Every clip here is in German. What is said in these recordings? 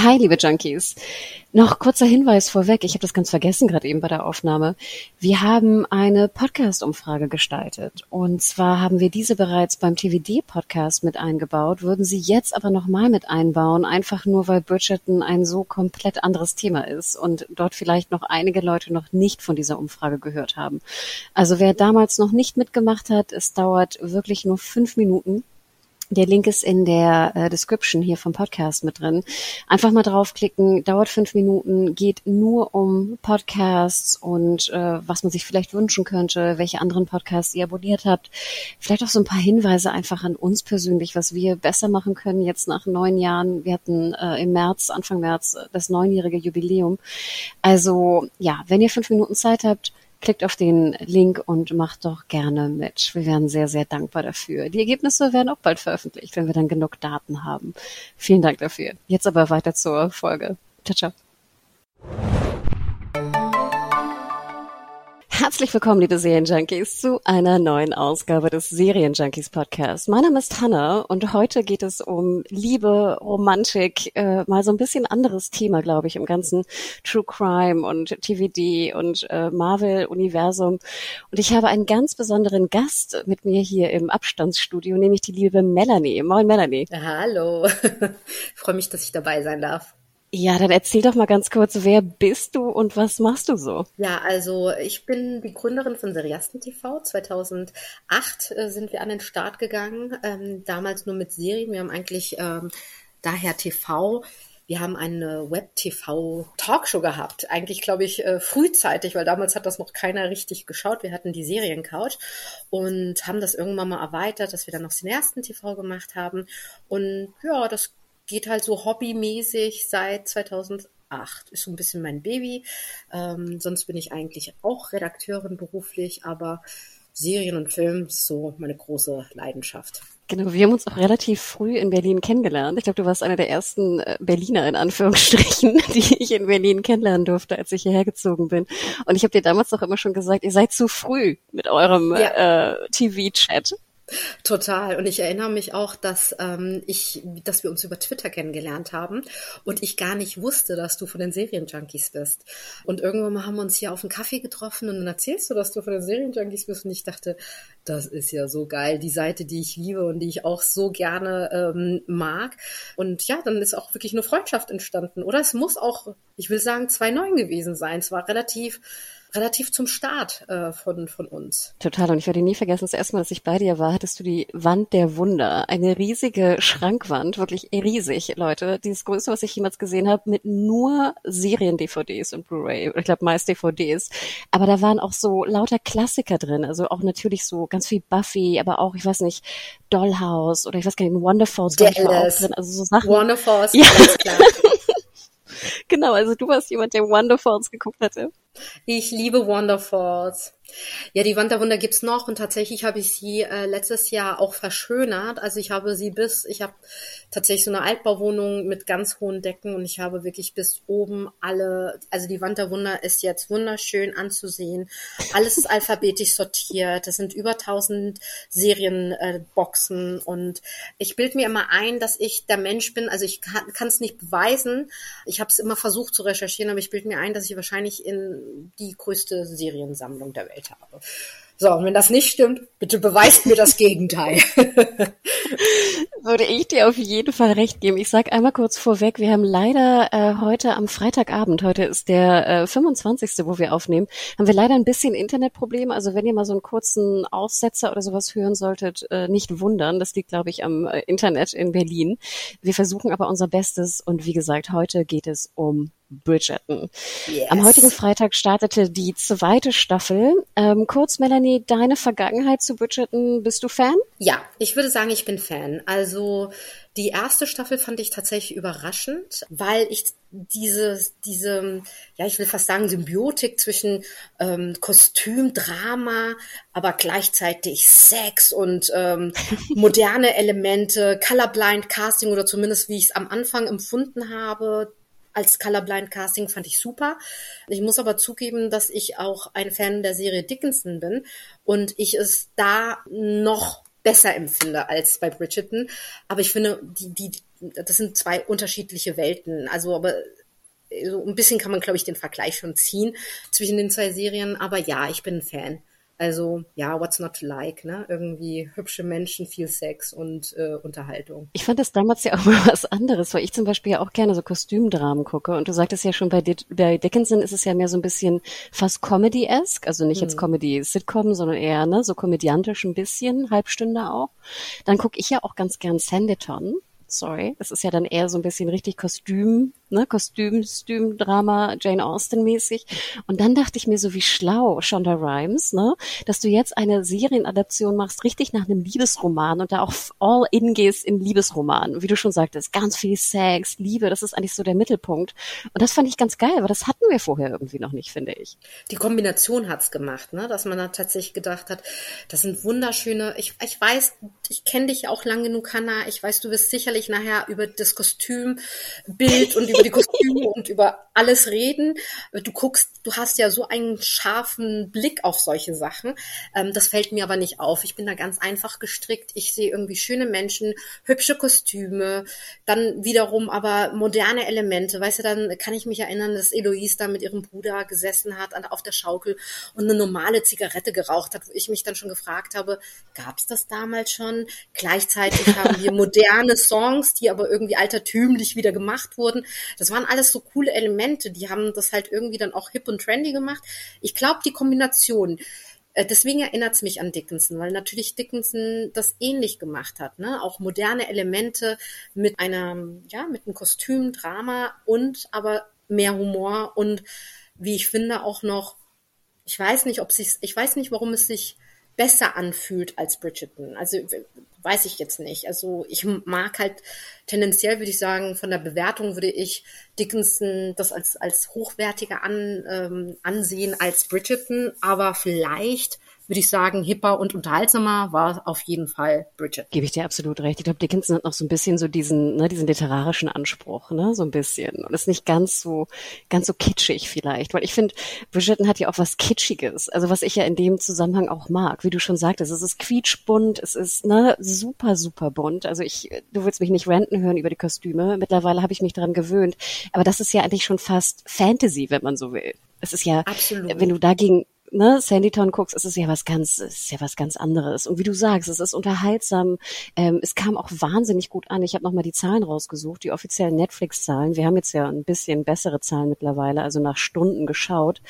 Hi, liebe Junkies. Noch kurzer Hinweis vorweg. Ich habe das ganz vergessen gerade eben bei der Aufnahme. Wir haben eine Podcast-Umfrage gestaltet. Und zwar haben wir diese bereits beim TVD-Podcast mit eingebaut, würden sie jetzt aber nochmal mit einbauen, einfach nur weil Bridgerton ein so komplett anderes Thema ist und dort vielleicht noch einige Leute noch nicht von dieser Umfrage gehört haben. Also wer damals noch nicht mitgemacht hat, es dauert wirklich nur fünf Minuten der Link ist in der äh, Description hier vom Podcast mit drin. Einfach mal draufklicken, dauert fünf Minuten, geht nur um Podcasts und äh, was man sich vielleicht wünschen könnte, welche anderen Podcasts ihr abonniert habt. Vielleicht auch so ein paar Hinweise einfach an uns persönlich, was wir besser machen können jetzt nach neun Jahren. Wir hatten äh, im März, Anfang März, das neunjährige Jubiläum. Also ja, wenn ihr fünf Minuten Zeit habt, Klickt auf den Link und macht doch gerne mit. Wir wären sehr, sehr dankbar dafür. Die Ergebnisse werden auch bald veröffentlicht, wenn wir dann genug Daten haben. Vielen Dank dafür. Jetzt aber weiter zur Folge. Ciao, ciao. Herzlich willkommen, liebe Serienjunkies, zu einer neuen Ausgabe des Serienjunkies Podcasts. Mein Name ist Hanna und heute geht es um Liebe, Romantik, äh, mal so ein bisschen anderes Thema, glaube ich, im ganzen True Crime und TVD und äh, Marvel-Universum. Und ich habe einen ganz besonderen Gast mit mir hier im Abstandsstudio, nämlich die liebe Melanie. Moin, Melanie. Hallo. freue mich, dass ich dabei sein darf. Ja, dann erzähl doch mal ganz kurz, wer bist du und was machst du so? Ja, also ich bin die Gründerin von Seriasten TV. 2008 äh, sind wir an den Start gegangen, ähm, damals nur mit Serien. Wir haben eigentlich ähm, daher TV wir haben eine Web-TV-Talkshow gehabt. Eigentlich, glaube ich, äh, frühzeitig, weil damals hat das noch keiner richtig geschaut. Wir hatten die Seriencouch und haben das irgendwann mal erweitert, dass wir dann noch den ersten TV gemacht haben. Und ja, das geht halt so hobbymäßig seit 2008. Ist so ein bisschen mein Baby. Ähm, sonst bin ich eigentlich auch Redakteurin beruflich, aber Serien und Film ist so meine große Leidenschaft. Genau, wir haben uns auch relativ früh in Berlin kennengelernt. Ich glaube, du warst einer der ersten äh, Berliner in Anführungsstrichen, die ich in Berlin kennenlernen durfte, als ich hierher gezogen bin. Und ich habe dir damals doch immer schon gesagt, ihr seid zu früh mit eurem ja. äh, TV-Chat. Total. Und ich erinnere mich auch, dass ähm, ich, dass wir uns über Twitter kennengelernt haben und ich gar nicht wusste, dass du von den Serienjunkies bist. Und irgendwann mal haben wir uns hier auf einen Kaffee getroffen und dann erzählst du, dass du von den Serienjunkies bist. Und ich dachte, das ist ja so geil, die Seite, die ich liebe und die ich auch so gerne ähm, mag. Und ja, dann ist auch wirklich eine Freundschaft entstanden. Oder es muss auch, ich will sagen, 2.9 gewesen sein. Es war relativ relativ zum Start äh, von, von uns. Total. Und ich werde nie vergessen, das erste Mal, als ich bei dir war, hattest du die Wand der Wunder. Eine riesige Schrankwand, wirklich riesig, Leute. Dieses Größte, was ich jemals gesehen habe, mit nur Serien-DVDs und Blu-ray. Ich glaube, meist DVDs. Aber da waren auch so lauter Klassiker drin. Also auch natürlich so ganz viel Buffy, aber auch, ich weiß nicht, Dollhouse oder ich weiß gar nicht, Wonderfalls Dallas. drin. Also so Sachen. Wonderfalls, ja. alles klar. genau, also du warst jemand, der Wonderfalls geguckt hatte. Ich liebe Wonderfalls. Ja, die Wanderwunder gibt's noch und tatsächlich habe ich sie äh, letztes Jahr auch verschönert. Also ich habe sie bis, ich habe tatsächlich so eine Altbauwohnung mit ganz hohen Decken und ich habe wirklich bis oben alle, also die Wanderwunder ist jetzt wunderschön anzusehen. Alles ist alphabetisch sortiert. Das sind über 1000 Serienboxen äh, und ich bilde mir immer ein, dass ich der Mensch bin. Also ich kann es nicht beweisen. Ich habe es immer versucht zu recherchieren, aber ich bilde mir ein, dass ich wahrscheinlich in die größte Seriensammlung der Welt habe. So, und wenn das nicht stimmt, bitte beweist mir das Gegenteil. Würde ich dir auf jeden Fall recht geben. Ich sage einmal kurz vorweg, wir haben leider äh, heute am Freitagabend, heute ist der äh, 25., wo wir aufnehmen, haben wir leider ein bisschen Internetprobleme. Also wenn ihr mal so einen kurzen Aussetzer oder sowas hören solltet, äh, nicht wundern. Das liegt, glaube ich, am äh, Internet in Berlin. Wir versuchen aber unser Bestes und wie gesagt, heute geht es um Bridgerton. Yes. Am heutigen Freitag startete die zweite Staffel. Ähm, kurz, Melanie, deine Vergangenheit zu Bridgerton, bist du Fan? Ja, ich würde sagen, ich bin Fan. Also die erste Staffel fand ich tatsächlich überraschend, weil ich diese, diese, ja, ich will fast sagen, Symbiotik zwischen ähm, Kostüm, Drama, aber gleichzeitig Sex und ähm, moderne Elemente, Colorblind Casting oder zumindest wie ich es am Anfang empfunden habe, als Colorblind Casting fand ich super. Ich muss aber zugeben, dass ich auch ein Fan der Serie Dickinson bin und ich es da noch besser empfinde als bei Bridgerton. Aber ich finde, die, die, das sind zwei unterschiedliche Welten. Also, aber so ein bisschen kann man, glaube ich, den Vergleich schon ziehen zwischen den zwei Serien. Aber ja, ich bin ein Fan. Also ja, what's not to like, ne? Irgendwie hübsche Menschen, viel Sex und äh, Unterhaltung. Ich fand das damals ja auch mal was anderes, weil ich zum Beispiel ja auch gerne so Kostümdramen gucke. Und du sagtest ja schon, bei, Di bei Dickinson ist es ja mehr so ein bisschen fast Comedy-esque, also nicht jetzt hm. Comedy-Sitcom, sondern eher ne, so komödiantisch ein bisschen, Halbstunde auch. Dann gucke ich ja auch ganz gern Sanditon sorry. Es ist ja dann eher so ein bisschen richtig Kostüm, ne, Kostüm, Kostüm, Drama, Jane Austen mäßig. Und dann dachte ich mir so, wie schlau, Shonda Rhimes, ne, dass du jetzt eine Serienadaption machst, richtig nach einem Liebesroman und da auch all in gehst in Liebesroman. Wie du schon sagtest, ganz viel Sex, Liebe, das ist eigentlich so der Mittelpunkt. Und das fand ich ganz geil, aber das hatten wir vorher irgendwie noch nicht, finde ich. Die Kombination hat's gemacht, ne, dass man da tatsächlich gedacht hat, das sind wunderschöne, ich, ich weiß, ich kenne dich auch lang genug, Hannah, ich weiß, du wirst sicherlich nachher über das Kostümbild und über die Kostüme und über alles reden. Du guckst, du hast ja so einen scharfen Blick auf solche Sachen. Ähm, das fällt mir aber nicht auf. Ich bin da ganz einfach gestrickt. Ich sehe irgendwie schöne Menschen, hübsche Kostüme, dann wiederum aber moderne Elemente. Weißt du, dann kann ich mich erinnern, dass Eloise da mit ihrem Bruder gesessen hat auf der Schaukel und eine normale Zigarette geraucht hat, wo ich mich dann schon gefragt habe, gab es das damals schon? Gleichzeitig haben wir moderne Songs, die aber irgendwie altertümlich wieder gemacht wurden. Das waren alles so coole Elemente, die haben das halt irgendwie dann auch hip und trendy gemacht. Ich glaube, die Kombination, äh, Deswegen erinnert es mich an Dickinson, weil natürlich Dickinson das ähnlich gemacht hat, ne? Auch moderne Elemente mit einer, ja, mit einem Kostüm, Drama und aber mehr Humor und wie ich finde auch noch, ich weiß nicht, ob sich, ich weiß nicht, warum es sich besser anfühlt als Bridgerton. Also weiß ich jetzt nicht. Also ich mag halt tendenziell, würde ich sagen, von der Bewertung würde ich Dickinson das als, als hochwertiger an, ähm, ansehen als Bridgerton, aber vielleicht würde ich sagen, hipper und unterhaltsamer war auf jeden Fall Bridget. Gebe ich dir absolut recht. Ich glaube, Dickinson hat noch so ein bisschen so diesen, ne, diesen literarischen Anspruch, ne, so ein bisschen. Und ist nicht ganz so, ganz so kitschig vielleicht. Weil ich finde, Bridgerton hat ja auch was Kitschiges. Also was ich ja in dem Zusammenhang auch mag. Wie du schon sagtest, es ist quietschbunt, es ist, ne, super, super bunt. Also ich, du willst mich nicht ranten hören über die Kostüme. Mittlerweile habe ich mich daran gewöhnt. Aber das ist ja eigentlich schon fast Fantasy, wenn man so will. Es ist ja, Absolut. wenn du dagegen ne, Sandytown guckst, ist es ja was ganz, ist ja was ganz anderes. Und wie du sagst, es ist unterhaltsam. Ähm, es kam auch wahnsinnig gut an. Ich habe nochmal die Zahlen rausgesucht, die offiziellen Netflix-Zahlen. Wir haben jetzt ja ein bisschen bessere Zahlen mittlerweile, also nach Stunden geschaut.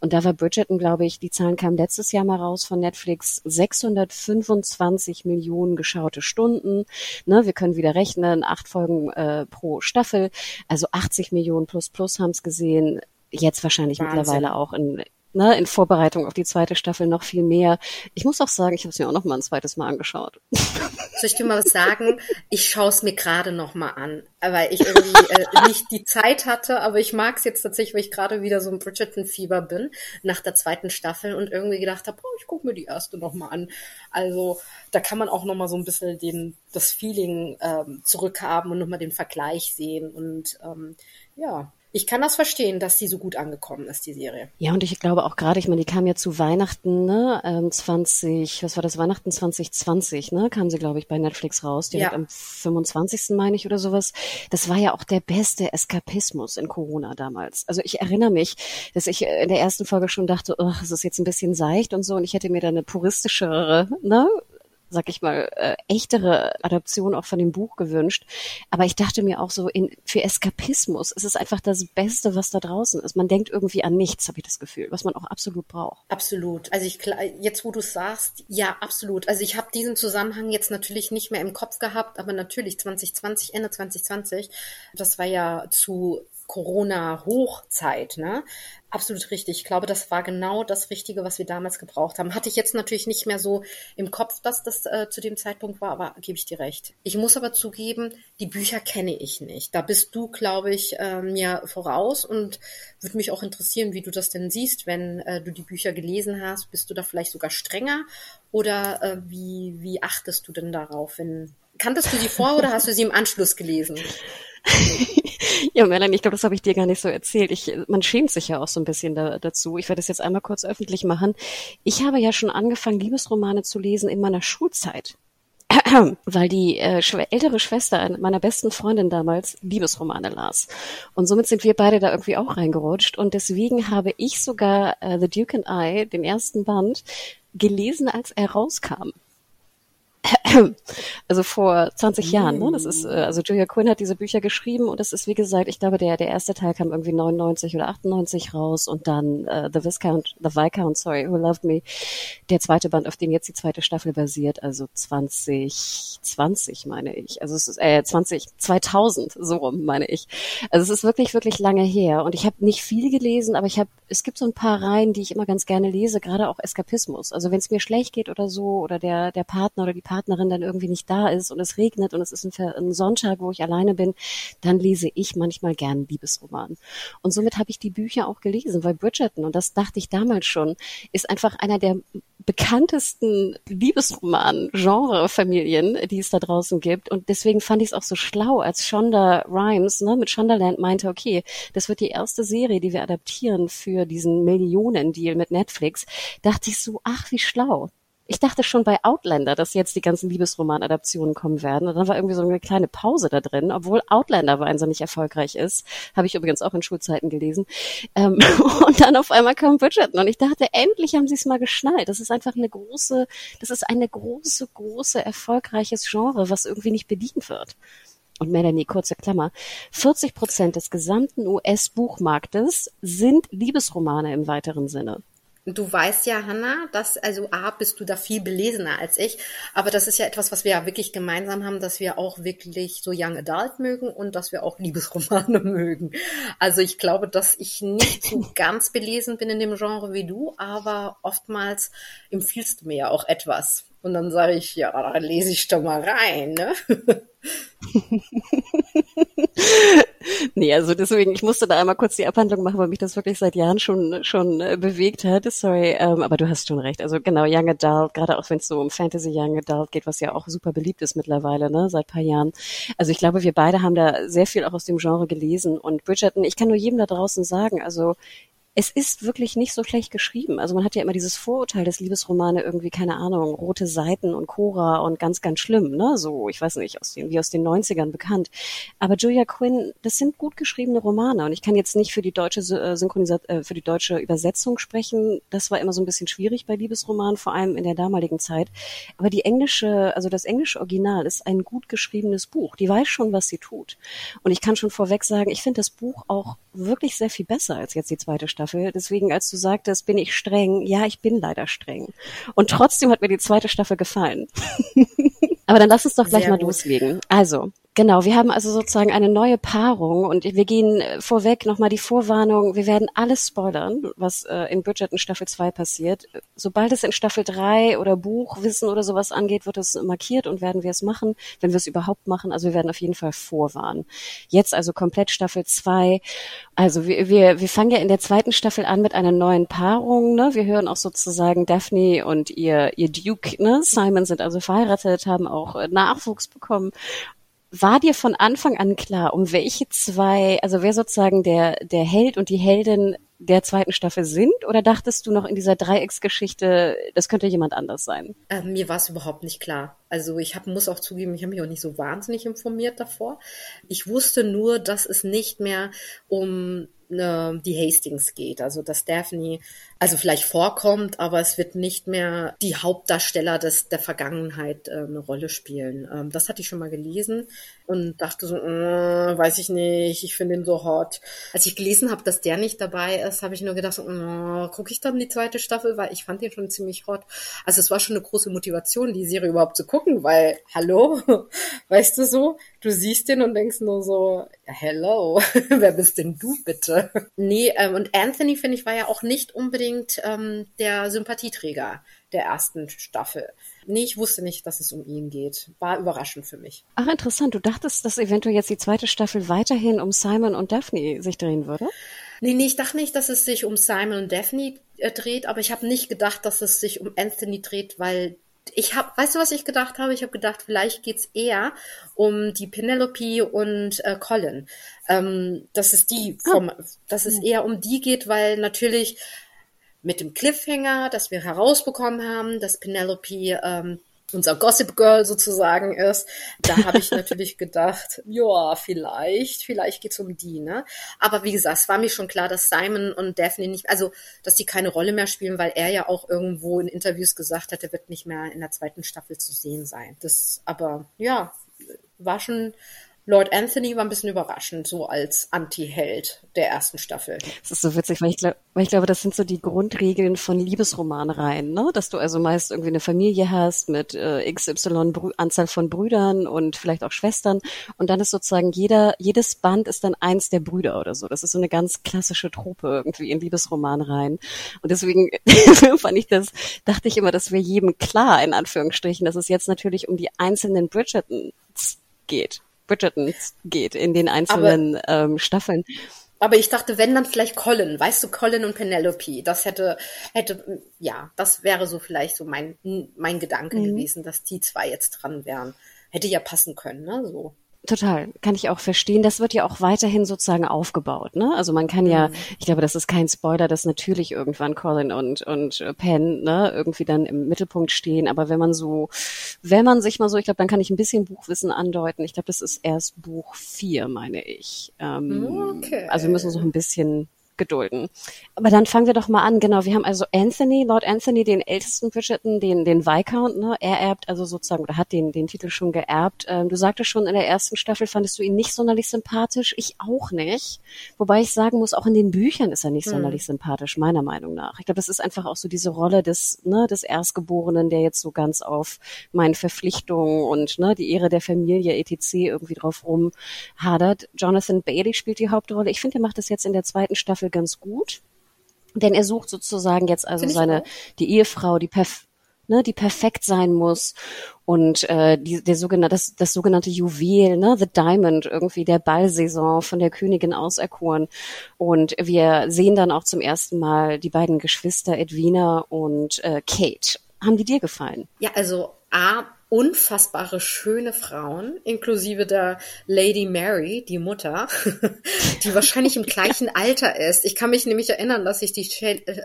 Und da war Bridgerton, glaube ich, die Zahlen kamen letztes Jahr mal raus von Netflix, 625 Millionen geschaute Stunden. Ne, wir können wieder rechnen, acht Folgen äh, pro Staffel, also 80 Millionen plus plus haben es gesehen jetzt wahrscheinlich Wahnsinn. mittlerweile auch in, ne, in Vorbereitung auf die zweite Staffel noch viel mehr. Ich muss auch sagen, ich habe es mir auch noch mal ein zweites Mal angeschaut. Soll ich dir mal was sagen? Ich schaue es mir gerade noch mal an, weil ich irgendwie äh, nicht die Zeit hatte, aber ich mag es jetzt tatsächlich, weil ich gerade wieder so ein Bridgerton-Fieber bin nach der zweiten Staffel und irgendwie gedacht habe, oh, ich gucke mir die erste noch mal an. Also da kann man auch noch mal so ein bisschen den, das Feeling ähm, zurückhaben und noch mal den Vergleich sehen und ähm, ja, ich kann das verstehen, dass die so gut angekommen ist, die Serie. Ja, und ich glaube auch gerade, ich meine, die kam ja zu Weihnachten, ne, ähm, 20, was war das, Weihnachten 2020, ne, kam sie, glaube ich, bei Netflix raus, direkt ja. am 25. meine ich oder sowas. Das war ja auch der beste Eskapismus in Corona damals. Also ich erinnere mich, dass ich in der ersten Folge schon dachte, oh, es ist jetzt ein bisschen seicht und so, und ich hätte mir da eine puristischere, ne, sag ich mal, äh, echtere Adaption auch von dem Buch gewünscht. Aber ich dachte mir auch so, in, für Eskapismus ist es einfach das Beste, was da draußen ist. Man denkt irgendwie an nichts, habe ich das Gefühl, was man auch absolut braucht. Absolut. Also ich jetzt, wo du sagst, ja, absolut. Also ich habe diesen Zusammenhang jetzt natürlich nicht mehr im Kopf gehabt, aber natürlich 2020, Ende 2020, das war ja zu Corona-Hochzeit, ne? Absolut richtig. Ich glaube, das war genau das Richtige, was wir damals gebraucht haben. Hatte ich jetzt natürlich nicht mehr so im Kopf, dass das äh, zu dem Zeitpunkt war, aber gebe ich dir recht. Ich muss aber zugeben, die Bücher kenne ich nicht. Da bist du, glaube ich, äh, mir voraus und würde mich auch interessieren, wie du das denn siehst, wenn äh, du die Bücher gelesen hast. Bist du da vielleicht sogar strenger oder äh, wie, wie achtest du denn darauf, wenn kanntest du sie vor oder hast du sie im Anschluss gelesen? ja, Melanie, ich glaube, das habe ich dir gar nicht so erzählt. Ich, man schämt sich ja auch so ein bisschen da, dazu. Ich werde das jetzt einmal kurz öffentlich machen. Ich habe ja schon angefangen, Liebesromane zu lesen in meiner Schulzeit. weil die äh, ältere Schwester meiner besten Freundin damals Liebesromane las. Und somit sind wir beide da irgendwie auch reingerutscht. Und deswegen habe ich sogar äh, The Duke and I, den ersten Band, gelesen, als er rauskam. Also vor 20 Jahren. Ne? Das ist, äh, also Julia Quinn hat diese Bücher geschrieben und das ist, wie gesagt, ich glaube, der, der erste Teil kam irgendwie 99 oder 98 raus und dann äh, The Viscount, The Viscount, sorry, Who Loved Me, der zweite Band, auf dem jetzt die zweite Staffel basiert, also 2020 meine ich. Also es ist äh, 20, 2000, so rum meine ich. Also es ist wirklich, wirklich lange her und ich habe nicht viel gelesen, aber ich habe, es gibt so ein paar Reihen, die ich immer ganz gerne lese, gerade auch Eskapismus. Also wenn es mir schlecht geht oder so oder der, der Partner oder die Partnerin Partnerin dann irgendwie nicht da ist und es regnet und es ist ein, Sonntag, wo ich alleine bin, dann lese ich manchmal gern Liebesroman. Und somit habe ich die Bücher auch gelesen, weil Bridgerton, und das dachte ich damals schon, ist einfach einer der bekanntesten Liebesroman-Genre-Familien, die es da draußen gibt. Und deswegen fand ich es auch so schlau, als Shonda Rhimes ne, mit Shondaland meinte, okay, das wird die erste Serie, die wir adaptieren für diesen Millionen-Deal mit Netflix. Dachte ich so, ach, wie schlau ich dachte schon bei Outlander, dass jetzt die ganzen Liebesroman-Adaptionen kommen werden. Und dann war irgendwie so eine kleine Pause da drin, obwohl Outlander wahnsinnig erfolgreich ist. Habe ich übrigens auch in Schulzeiten gelesen. Ähm, und dann auf einmal kam Bridgerton und ich dachte, endlich haben sie es mal geschnallt. Das ist einfach eine große, das ist eine große, große, erfolgreiches Genre, was irgendwie nicht bedient wird. Und Melanie, kurze Klammer. 40 Prozent des gesamten US-Buchmarktes sind Liebesromane im weiteren Sinne. Du weißt ja, Hanna, dass, also A, bist du da viel belesener als ich, aber das ist ja etwas, was wir ja wirklich gemeinsam haben, dass wir auch wirklich so Young Adult mögen und dass wir auch Liebesromane mögen. Also ich glaube, dass ich nicht so ganz belesen bin in dem Genre wie du, aber oftmals empfiehlst du mir ja auch etwas. Und dann sage ich, ja, lese ich doch mal rein, ne? nee, also deswegen, ich musste da einmal kurz die Abhandlung machen, weil mich das wirklich seit Jahren schon schon äh, bewegt hat. Sorry, ähm, aber du hast schon recht. Also genau, Young Adult, gerade auch wenn es so um Fantasy Young Adult geht, was ja auch super beliebt ist mittlerweile, ne, seit paar Jahren. Also ich glaube, wir beide haben da sehr viel auch aus dem Genre gelesen. Und Bridgerton, ich kann nur jedem da draußen sagen, also es ist wirklich nicht so schlecht geschrieben. Also man hat ja immer dieses Vorurteil, dass Liebesromane irgendwie, keine Ahnung, rote Seiten und Cora und ganz, ganz schlimm, ne? So, ich weiß nicht, aus den, wie aus den 90ern bekannt. Aber Julia Quinn, das sind gut geschriebene Romane. Und ich kann jetzt nicht für die deutsche äh, Synchronisat äh, für die deutsche Übersetzung sprechen. Das war immer so ein bisschen schwierig bei Liebesromanen, vor allem in der damaligen Zeit. Aber die englische, also das englische Original ist ein gut geschriebenes Buch. Die weiß schon, was sie tut. Und ich kann schon vorweg sagen, ich finde das Buch auch wirklich sehr viel besser als jetzt die zweite Staffel. Staffel. Deswegen, als du sagtest, bin ich streng, ja, ich bin leider streng. Und trotzdem hat mir die zweite Staffel gefallen. Aber dann lass uns doch gleich Sehr mal gut. loslegen. Also, Genau, wir haben also sozusagen eine neue Paarung und wir gehen äh, vorweg nochmal die Vorwarnung, wir werden alles spoilern, was äh, in Bridgerton Staffel 2 passiert. Sobald es in Staffel 3 oder Buchwissen oder sowas angeht, wird es markiert und werden wir es machen, wenn wir es überhaupt machen. Also wir werden auf jeden Fall vorwarnen. Jetzt also komplett Staffel 2. Also wir, wir, wir fangen ja in der zweiten Staffel an mit einer neuen Paarung. Ne? Wir hören auch sozusagen Daphne und ihr, ihr Duke, ne? Simon sind also verheiratet, haben auch äh, Nachwuchs bekommen war dir von Anfang an klar, um welche zwei, also wer sozusagen der, der Held und die Heldin der zweiten Staffel sind? Oder dachtest du noch in dieser Dreiecksgeschichte, das könnte jemand anders sein? Äh, mir war es überhaupt nicht klar. Also ich hab, muss auch zugeben, ich habe mich auch nicht so wahnsinnig informiert davor. Ich wusste nur, dass es nicht mehr um äh, die Hastings geht. Also dass Daphne also vielleicht vorkommt, aber es wird nicht mehr die Hauptdarsteller des, der Vergangenheit äh, eine Rolle spielen. Ähm, das hatte ich schon mal gelesen und dachte so, äh, weiß ich nicht, ich finde ihn so hot. Als ich gelesen habe, dass der nicht dabei ist, habe ich nur gedacht, äh, gucke ich dann die zweite Staffel, weil ich fand ihn schon ziemlich hot. Also es war schon eine große Motivation, die Serie überhaupt zu gucken, weil, hallo, weißt du so, du siehst den und denkst nur so, hello, wer bist denn du bitte? Nee, ähm, und Anthony, finde ich, war ja auch nicht unbedingt ähm, der Sympathieträger der ersten Staffel. Nee, ich wusste nicht, dass es um ihn geht. War überraschend für mich. Ach, interessant. Du dachtest, dass eventuell jetzt die zweite Staffel weiterhin um Simon und Daphne sich drehen würde? Nee, nee, ich dachte nicht, dass es sich um Simon und Daphne äh, dreht, aber ich habe nicht gedacht, dass es sich um Anthony dreht, weil ich habe, weißt du, was ich gedacht habe? Ich habe gedacht, vielleicht geht's eher um die Penelope und äh, Colin. Ähm, dass es die ah. vom, oh. dass es eher um die geht, weil natürlich mit dem Cliffhanger, dass wir herausbekommen haben, dass Penelope ähm, unser Gossip Girl sozusagen ist. Da habe ich natürlich gedacht, ja, vielleicht, vielleicht geht's um die, ne? Aber wie gesagt, es war mir schon klar, dass Simon und Daphne nicht, also dass die keine Rolle mehr spielen, weil er ja auch irgendwo in Interviews gesagt hat, er wird nicht mehr in der zweiten Staffel zu sehen sein. Das, aber ja, war schon Lord Anthony war ein bisschen überraschend, so als Anti-Held der ersten Staffel. Das ist so witzig, weil ich, glaub, weil ich glaube, das sind so die Grundregeln von Liebesromanreihen, ne? dass du also meist irgendwie eine Familie hast mit äh, XY Brü Anzahl von Brüdern und vielleicht auch Schwestern und dann ist sozusagen jeder, jedes Band ist dann eins der Brüder oder so. Das ist so eine ganz klassische Trope irgendwie in Liebesromanreihen. Und deswegen fand ich das, dachte ich immer, das wäre jedem klar, in Anführungsstrichen, dass es jetzt natürlich um die einzelnen Bridgertons geht. Bridgerton geht in den einzelnen aber, ähm, Staffeln. Aber ich dachte, wenn dann vielleicht Colin, weißt du, Colin und Penelope, das hätte, hätte, ja, das wäre so vielleicht so mein, mein Gedanke mhm. gewesen, dass die zwei jetzt dran wären. Hätte ja passen können, ne, so. Total, kann ich auch verstehen. Das wird ja auch weiterhin sozusagen aufgebaut. Ne? Also man kann ja, mhm. ich glaube, das ist kein Spoiler, dass natürlich irgendwann Colin und und Penn ne, irgendwie dann im Mittelpunkt stehen. Aber wenn man so, wenn man sich mal so, ich glaube, dann kann ich ein bisschen Buchwissen andeuten. Ich glaube, das ist erst Buch vier, meine ich. Ähm, okay. Also wir müssen so ein bisschen gedulden. Aber dann fangen wir doch mal an. Genau, wir haben also Anthony, Lord Anthony, den ältesten Bridgerton, den, den Viscount, ne? Er erbt also sozusagen, oder hat den, den Titel schon geerbt. Ähm, du sagtest schon, in der ersten Staffel fandest du ihn nicht sonderlich sympathisch. Ich auch nicht. Wobei ich sagen muss, auch in den Büchern ist er nicht hm. sonderlich sympathisch, meiner Meinung nach. Ich glaube, das ist einfach auch so diese Rolle des, ne, des Erstgeborenen, der jetzt so ganz auf meinen Verpflichtungen und, ne, die Ehre der Familie, etc. irgendwie drauf rumhadert. Jonathan Bailey spielt die Hauptrolle. Ich finde, er macht das jetzt in der zweiten Staffel Staffel ganz gut. Denn er sucht sozusagen jetzt also seine, die Ehefrau, die perf ne, die perfekt sein muss und äh, die, der sogenannte, das, das sogenannte Juwel, ne, the Diamond, irgendwie der Ballsaison von der Königin auserkoren. Und wir sehen dann auch zum ersten Mal die beiden Geschwister Edwina und äh, Kate. Haben die dir gefallen? Ja, also A, unfassbare schöne Frauen, inklusive der Lady Mary, die Mutter, die wahrscheinlich im gleichen Alter ist. Ich kann mich nämlich erinnern, dass ich die,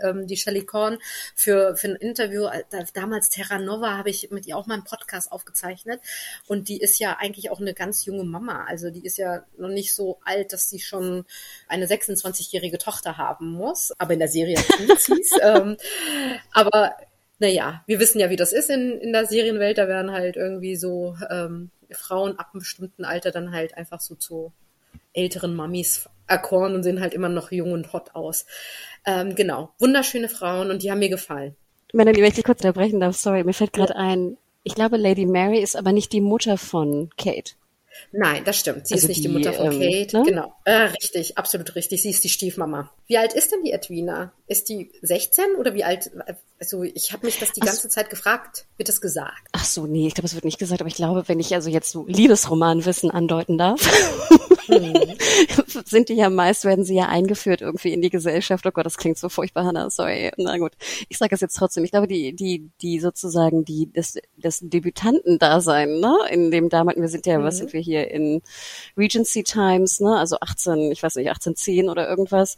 ähm, die Shelley Korn für, für ein Interview, äh, damals Terra Nova, habe ich mit ihr auch mal einen Podcast aufgezeichnet. Und die ist ja eigentlich auch eine ganz junge Mama. Also die ist ja noch nicht so alt, dass sie schon eine 26-jährige Tochter haben muss. Aber in der Serie tut sie's. ähm, aber naja, wir wissen ja, wie das ist in, in der Serienwelt. Da werden halt irgendwie so ähm, Frauen ab einem bestimmten Alter dann halt einfach so zu älteren Mamis erkoren und sehen halt immer noch jung und hot aus. Ähm, genau, wunderschöne Frauen und die haben mir gefallen. Melanie, wenn ich dich kurz unterbrechen darf, sorry, mir fällt gerade ja. ein, ich glaube, Lady Mary ist aber nicht die Mutter von Kate. Nein, das stimmt. Sie also ist nicht die, die Mutter von ähm, Kate. Ne? Genau. Äh, richtig, absolut richtig. Sie ist die Stiefmama. Wie alt ist denn die Edwina? Ist die 16 oder wie alt? Also ich habe mich das die ganze so. Zeit gefragt. Wird das gesagt? Ach so, nee, ich glaube, es wird nicht gesagt. Aber ich glaube, wenn ich also jetzt so Liebesromanwissen andeuten darf. sind die ja meist, werden sie ja eingeführt irgendwie in die Gesellschaft. Oh Gott, das klingt so furchtbar, Hannah, sorry. Na gut, ich sage es jetzt trotzdem. Ich glaube, die, die, die sozusagen, die, das, das Debütanten-Dasein, ne, in dem damals, wir sind ja, mhm. was sind wir hier in Regency Times, ne, also 18, ich weiß nicht, 1810 oder irgendwas.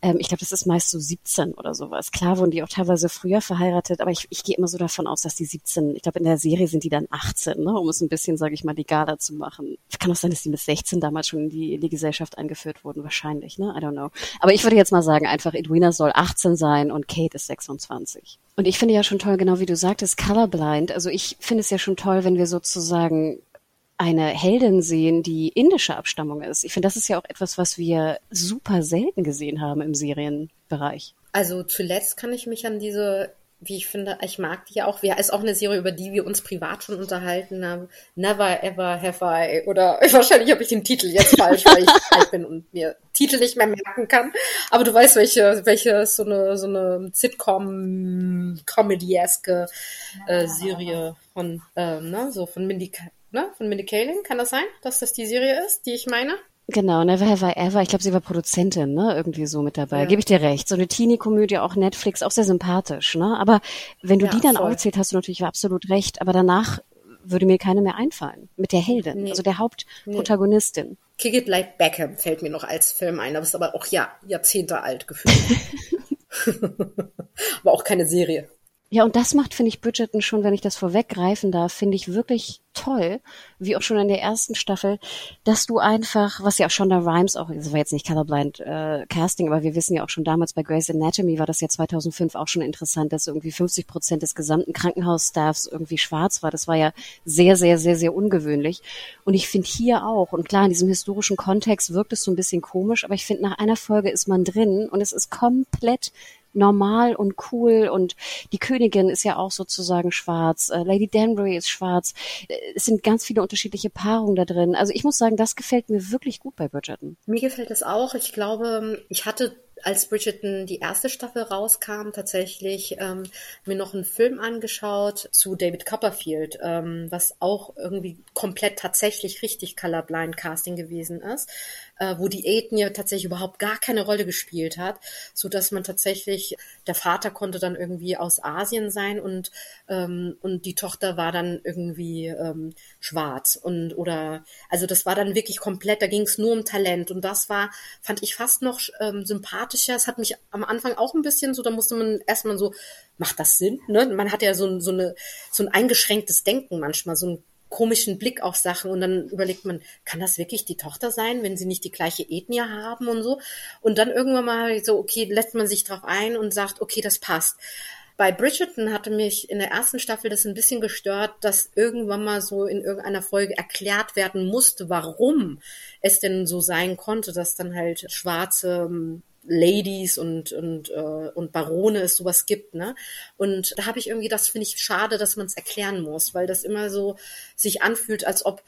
Ähm, ich glaube, das ist meist so 17 oder sowas. Klar wurden die auch teilweise früher verheiratet, aber ich, ich gehe immer so davon aus, dass die 17, ich glaube, in der Serie sind die dann 18, ne, um es ein bisschen, sage ich mal, legaler zu machen. Kann auch sein, dass die mit 16 damals schon die, in die Gesellschaft eingeführt wurden, wahrscheinlich, ne? I don't know. Aber ich würde jetzt mal sagen, einfach Edwina soll 18 sein und Kate ist 26. Und ich finde ja schon toll, genau wie du sagtest, colorblind. Also ich finde es ja schon toll, wenn wir sozusagen eine Heldin sehen, die indische Abstammung ist. Ich finde, das ist ja auch etwas, was wir super selten gesehen haben im Serienbereich. Also zuletzt kann ich mich an diese wie ich finde, ich mag die ja auch. Wir ist auch eine Serie, über die wir uns privat schon unterhalten haben. Never ever have I. Oder wahrscheinlich habe ich den Titel jetzt falsch, weil ich alt bin und mir Titel nicht mehr merken kann. Aber du weißt, welche, welche so eine so eine Sitcom Comedy-eske äh, Serie von äh, ne, so von Mindy ne, von Mindy Kaling. Kann das sein, dass das die Serie ist, die ich meine? Genau, Never Have I Ever. Ich glaube, sie war Produzentin, ne? Irgendwie so mit dabei. Ja. Gebe ich dir recht. So eine Teenie-Komödie, auch Netflix, auch sehr sympathisch, ne? Aber wenn du ja, die dann voll. aufzählt, hast du natürlich absolut recht. Aber danach würde mir keine mehr einfallen. Mit der Heldin, nee. also der Hauptprotagonistin. Nee. Kick It Like Beckham fällt mir noch als Film ein. Das ist aber auch, ja, Jahrzehnte alt gefühlt. aber auch keine Serie. Ja, und das macht, finde ich, Bridgerton schon, wenn ich das vorweggreifen darf, finde ich wirklich toll, wie auch schon in der ersten Staffel, dass du einfach, was ja auch Shonda Rhimes auch, das war jetzt nicht Colorblind äh, Casting, aber wir wissen ja auch schon damals bei Grey's Anatomy war das ja 2005 auch schon interessant, dass irgendwie 50 Prozent des gesamten Krankenhausstaffs irgendwie schwarz war. Das war ja sehr, sehr, sehr, sehr ungewöhnlich. Und ich finde hier auch, und klar, in diesem historischen Kontext wirkt es so ein bisschen komisch, aber ich finde, nach einer Folge ist man drin und es ist komplett normal und cool und die Königin ist ja auch sozusagen schwarz, äh, Lady Danbury ist schwarz. Äh, es sind ganz viele unterschiedliche Paarungen da drin. Also ich muss sagen, das gefällt mir wirklich gut bei Bridgerton. Mir gefällt es auch. Ich glaube, ich hatte als Bridgerton die erste Staffel rauskam, tatsächlich ähm, mir noch einen Film angeschaut zu David Copperfield, ähm, was auch irgendwie komplett tatsächlich richtig colorblind Casting gewesen ist, äh, wo die Ethnie tatsächlich überhaupt gar keine Rolle gespielt hat, so dass man tatsächlich der Vater konnte dann irgendwie aus Asien sein und ähm, und die Tochter war dann irgendwie ähm, schwarz und oder also das war dann wirklich komplett, da ging es nur um Talent und das war fand ich fast noch ähm, sympathischer. Es hat mich am Anfang auch ein bisschen so, da musste man erstmal so macht das Sinn? Ne? Man hat ja so, so, eine, so ein eingeschränktes Denken manchmal, so ein komischen Blick auf Sachen und dann überlegt man, kann das wirklich die Tochter sein, wenn sie nicht die gleiche Ethnie haben und so? Und dann irgendwann mal so, okay, lässt man sich drauf ein und sagt, okay, das passt. Bei Bridgerton hatte mich in der ersten Staffel das ein bisschen gestört, dass irgendwann mal so in irgendeiner Folge erklärt werden musste, warum es denn so sein konnte, dass dann halt schwarze ähm, Ladies und und äh, und Barone es sowas gibt, ne? Und da habe ich irgendwie, das finde ich schade, dass man es erklären muss, weil das immer so sich anfühlt, als ob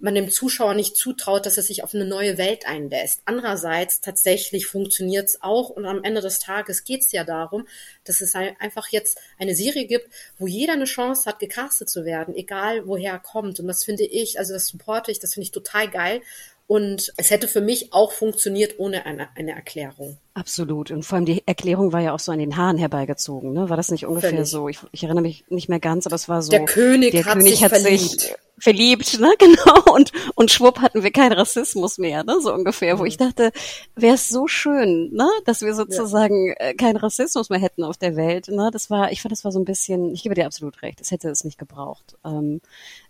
man dem Zuschauer nicht zutraut, dass er sich auf eine neue Welt einlässt. Andererseits tatsächlich funktioniert es auch und am Ende des Tages geht es ja darum, dass es einfach jetzt eine Serie gibt, wo jeder eine Chance hat, gecastet zu werden, egal woher er kommt. Und das finde ich, also das supporte ich, das finde ich total geil. Und es hätte für mich auch funktioniert ohne eine, eine Erklärung. Absolut. Und vor allem die Erklärung war ja auch so an den Haaren herbeigezogen. Ne? War das nicht ungefähr Völlig. so? Ich, ich, erinnere mich nicht mehr ganz, aber es war so. Der König der hat König sich hat verliebt. sich verliebt, ne? Genau. Und, und schwupp hatten wir keinen Rassismus mehr, ne? So ungefähr. Wo ich dachte, wäre es so schön, ne? Dass wir sozusagen ja. Äh, keinen Rassismus mehr hätten auf der Welt. Ne? Das war, ich fand, das war so ein bisschen, ich gebe dir absolut recht, es hätte es nicht gebraucht. Ähm,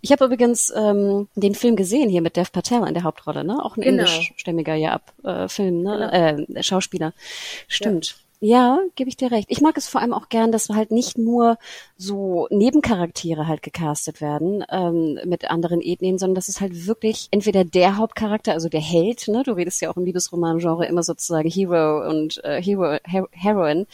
ich habe übrigens ähm, den Film gesehen hier mit Dev Patel in der Hauptrolle, ne? Auch ein genau. indischstämmiger ja ab äh, Film, ne? Genau. Äh, Schauspieler. Stimmt. Ja. Ja, gebe ich dir recht. Ich mag es vor allem auch gern, dass halt nicht nur so Nebencharaktere halt gecastet werden ähm, mit anderen Ethnien, sondern dass es halt wirklich entweder der Hauptcharakter, also der Held, ne, du redest ja auch im Liebesroman-Genre immer sozusagen Hero und äh, Hero, Her Heroine,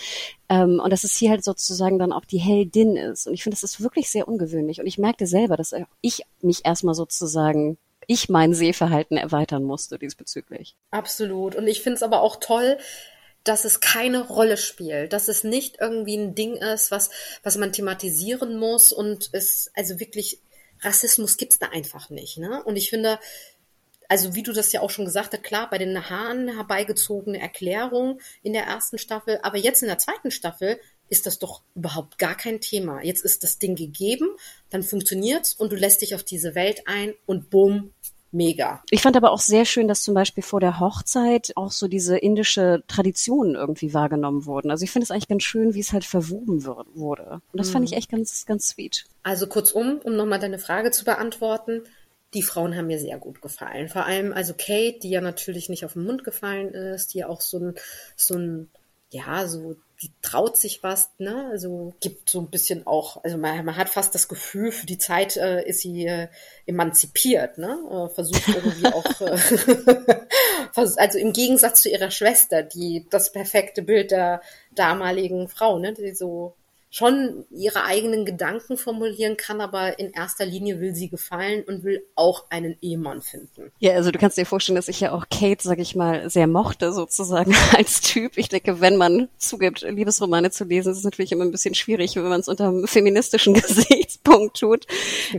ähm, und dass es hier halt sozusagen dann auch die Heldin ist. Und ich finde, das ist wirklich sehr ungewöhnlich. Und ich merkte selber, dass ich mich erstmal sozusagen ich mein Sehverhalten erweitern musste diesbezüglich. Absolut. Und ich finde es aber auch toll, dass es keine Rolle spielt, dass es nicht irgendwie ein Ding ist, was, was man thematisieren muss und es, also wirklich, Rassismus gibt's da einfach nicht, ne? Und ich finde, also wie du das ja auch schon gesagt hast, klar, bei den Haaren herbeigezogene Erklärung in der ersten Staffel, aber jetzt in der zweiten Staffel ist das doch überhaupt gar kein Thema. Jetzt ist das Ding gegeben, dann funktioniert's und du lässt dich auf diese Welt ein und bumm, mega. Ich fand aber auch sehr schön, dass zum Beispiel vor der Hochzeit auch so diese indische Traditionen irgendwie wahrgenommen wurden. Also ich finde es eigentlich ganz schön, wie es halt verwoben wurde. Und das mhm. fand ich echt ganz, ganz sweet. Also kurzum, um nochmal deine Frage zu beantworten. Die Frauen haben mir sehr gut gefallen. Vor allem also Kate, die ja natürlich nicht auf den Mund gefallen ist, die auch so ein, so ein, ja, so die traut sich was, ne? Also gibt so ein bisschen auch, also man, man hat fast das Gefühl, für die Zeit äh, ist sie äh, emanzipiert, ne? Äh, versucht irgendwie auch, äh, also im Gegensatz zu ihrer Schwester, die das perfekte Bild der damaligen Frau, ne? Die so schon ihre eigenen Gedanken formulieren kann, aber in erster Linie will sie gefallen und will auch einen Ehemann finden. Ja, also du kannst dir vorstellen, dass ich ja auch Kate, sag ich mal, sehr mochte sozusagen als Typ. Ich denke, wenn man zugibt, Liebesromane zu lesen, ist es natürlich immer ein bisschen schwierig, wenn man es unter einem feministischen Gesichtspunkt tut.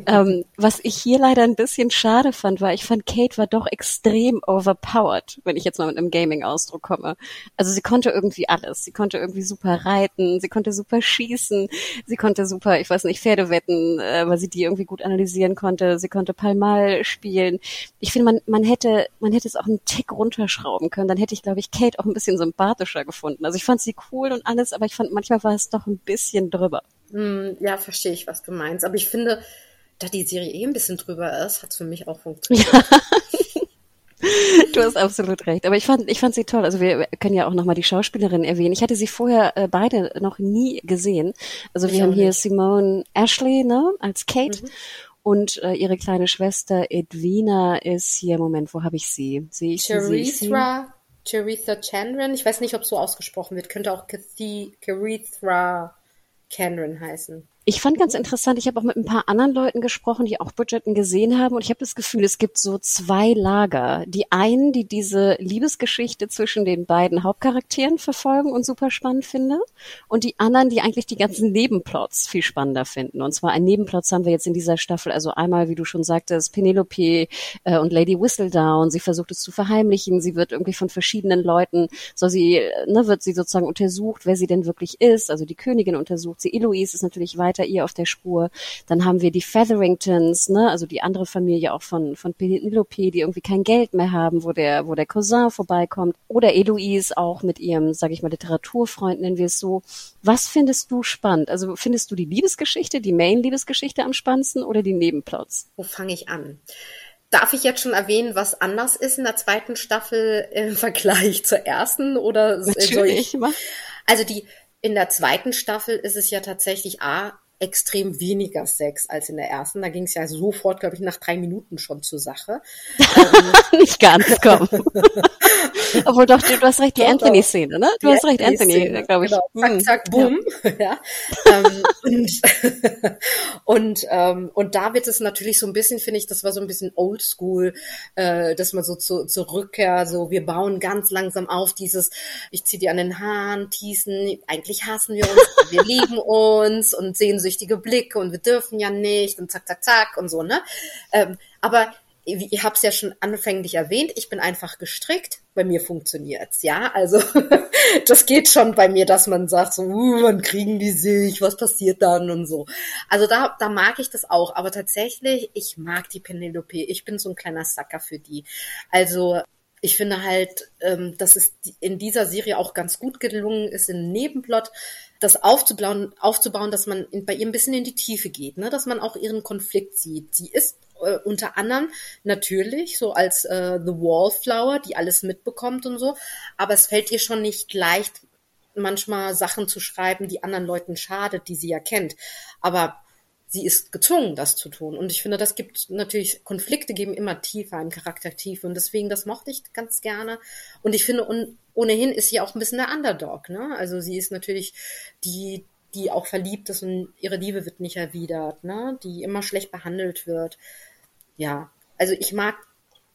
ähm, was ich hier leider ein bisschen schade fand, war, ich fand Kate war doch extrem overpowered, wenn ich jetzt mal mit einem Gaming-Ausdruck komme. Also sie konnte irgendwie alles. Sie konnte irgendwie super reiten, sie konnte super schießen, schießen. Sie konnte super, ich weiß nicht, Pferde wetten, äh, weil sie die irgendwie gut analysieren konnte. Sie konnte Palmal spielen. Ich finde, man, man hätte, man hätte es auch einen Tick runterschrauben können. Dann hätte ich, glaube ich, Kate auch ein bisschen sympathischer gefunden. Also ich fand sie cool und alles, aber ich fand, manchmal war es doch ein bisschen drüber. Hm, ja, verstehe ich, was du meinst. Aber ich finde, da die Serie eh ein bisschen drüber ist, hat es für mich auch funktioniert. Ja. Du hast absolut recht. Aber ich fand, ich fand sie toll. Also wir können ja auch nochmal die Schauspielerin erwähnen. Ich hatte sie vorher äh, beide noch nie gesehen. Also ich wir haben hier nicht. Simone Ashley, ne, als Kate. Mhm. Und äh, ihre kleine Schwester Edwina ist hier, Moment, wo habe ich sie? Sehe ich sie? Charitha Chandran. Ich weiß nicht, ob so ausgesprochen wird. Könnte auch Charithra Chandran heißen. Ich fand ganz interessant, ich habe auch mit ein paar anderen Leuten gesprochen, die auch Bridgerton gesehen haben und ich habe das Gefühl, es gibt so zwei Lager. Die einen, die diese Liebesgeschichte zwischen den beiden Hauptcharakteren verfolgen und super spannend finde und die anderen, die eigentlich die ganzen Nebenplots viel spannender finden. Und zwar ein Nebenplots haben wir jetzt in dieser Staffel, also einmal, wie du schon sagtest, Penelope äh, und Lady Whistledown, sie versucht es zu verheimlichen, sie wird irgendwie von verschiedenen Leuten, so sie, ne, wird sie sozusagen untersucht, wer sie denn wirklich ist, also die Königin untersucht sie, Eloise ist natürlich weit weiter ihr auf der Spur. Dann haben wir die Featheringtons, ne, also die andere Familie auch von, von Penelope, die irgendwie kein Geld mehr haben, wo der, wo der Cousin vorbeikommt. Oder Eloise auch mit ihrem, sage ich mal, Literaturfreund, nennen wir es so. Was findest du spannend? Also findest du die Liebesgeschichte, die Main-Liebesgeschichte am spannendsten oder die Nebenplots? Wo fange ich an? Darf ich jetzt schon erwähnen, was anders ist in der zweiten Staffel im Vergleich zur ersten? Oder Natürlich, soll ich? Also die in der zweiten Staffel ist es ja tatsächlich A, extrem weniger Sex als in der ersten. Da ging es ja sofort, glaube ich, nach drei Minuten schon zur Sache. ähm, Nicht ganz, komm. Obwohl doch, du, du hast recht, die Anthony-Szene, ne? Du die hast recht, Anthony, glaube ich. Genau. Zack, hm. zack, bumm. Ja. ja. ähm, und und, ähm, und da wird es natürlich so ein bisschen, finde ich, das war so ein bisschen oldschool, äh, dass man so zu, zurückkehrt, so wir bauen ganz langsam auf dieses, ich zieh dir an den Haaren, teasen, eigentlich hassen wir uns, wir lieben uns und sehnsüchtige Blicke und wir dürfen ja nicht und zack, zack, zack und so, ne? Ähm, aber ich habe es ja schon anfänglich erwähnt, ich bin einfach gestrickt, bei mir funktioniert's, ja. Also das geht schon bei mir, dass man sagt, so, uh, wann kriegen die sich, was passiert dann und so. Also da, da mag ich das auch, aber tatsächlich, ich mag die Penelope, ich bin so ein kleiner Sacker für die. Also ich finde halt, ähm, dass es in dieser Serie auch ganz gut gelungen ist, im Nebenplot das aufzubauen, aufzubauen, dass man bei ihr ein bisschen in die Tiefe geht, ne? dass man auch ihren Konflikt sieht. Sie ist äh, unter anderem natürlich so als äh, The Wallflower, die alles mitbekommt und so, aber es fällt ihr schon nicht leicht, manchmal Sachen zu schreiben, die anderen Leuten schadet, die sie ja kennt. Aber sie ist gezwungen, das zu tun. Und ich finde, das gibt natürlich, Konflikte geben immer tiefer, im Charakter tiefe. Und deswegen, das mochte ich ganz gerne. Und ich finde, un, ohnehin ist sie auch ein bisschen der Underdog, ne? Also sie ist natürlich die, die auch verliebt ist und ihre Liebe wird nicht erwidert, ne? Die immer schlecht behandelt wird. Ja, also ich mag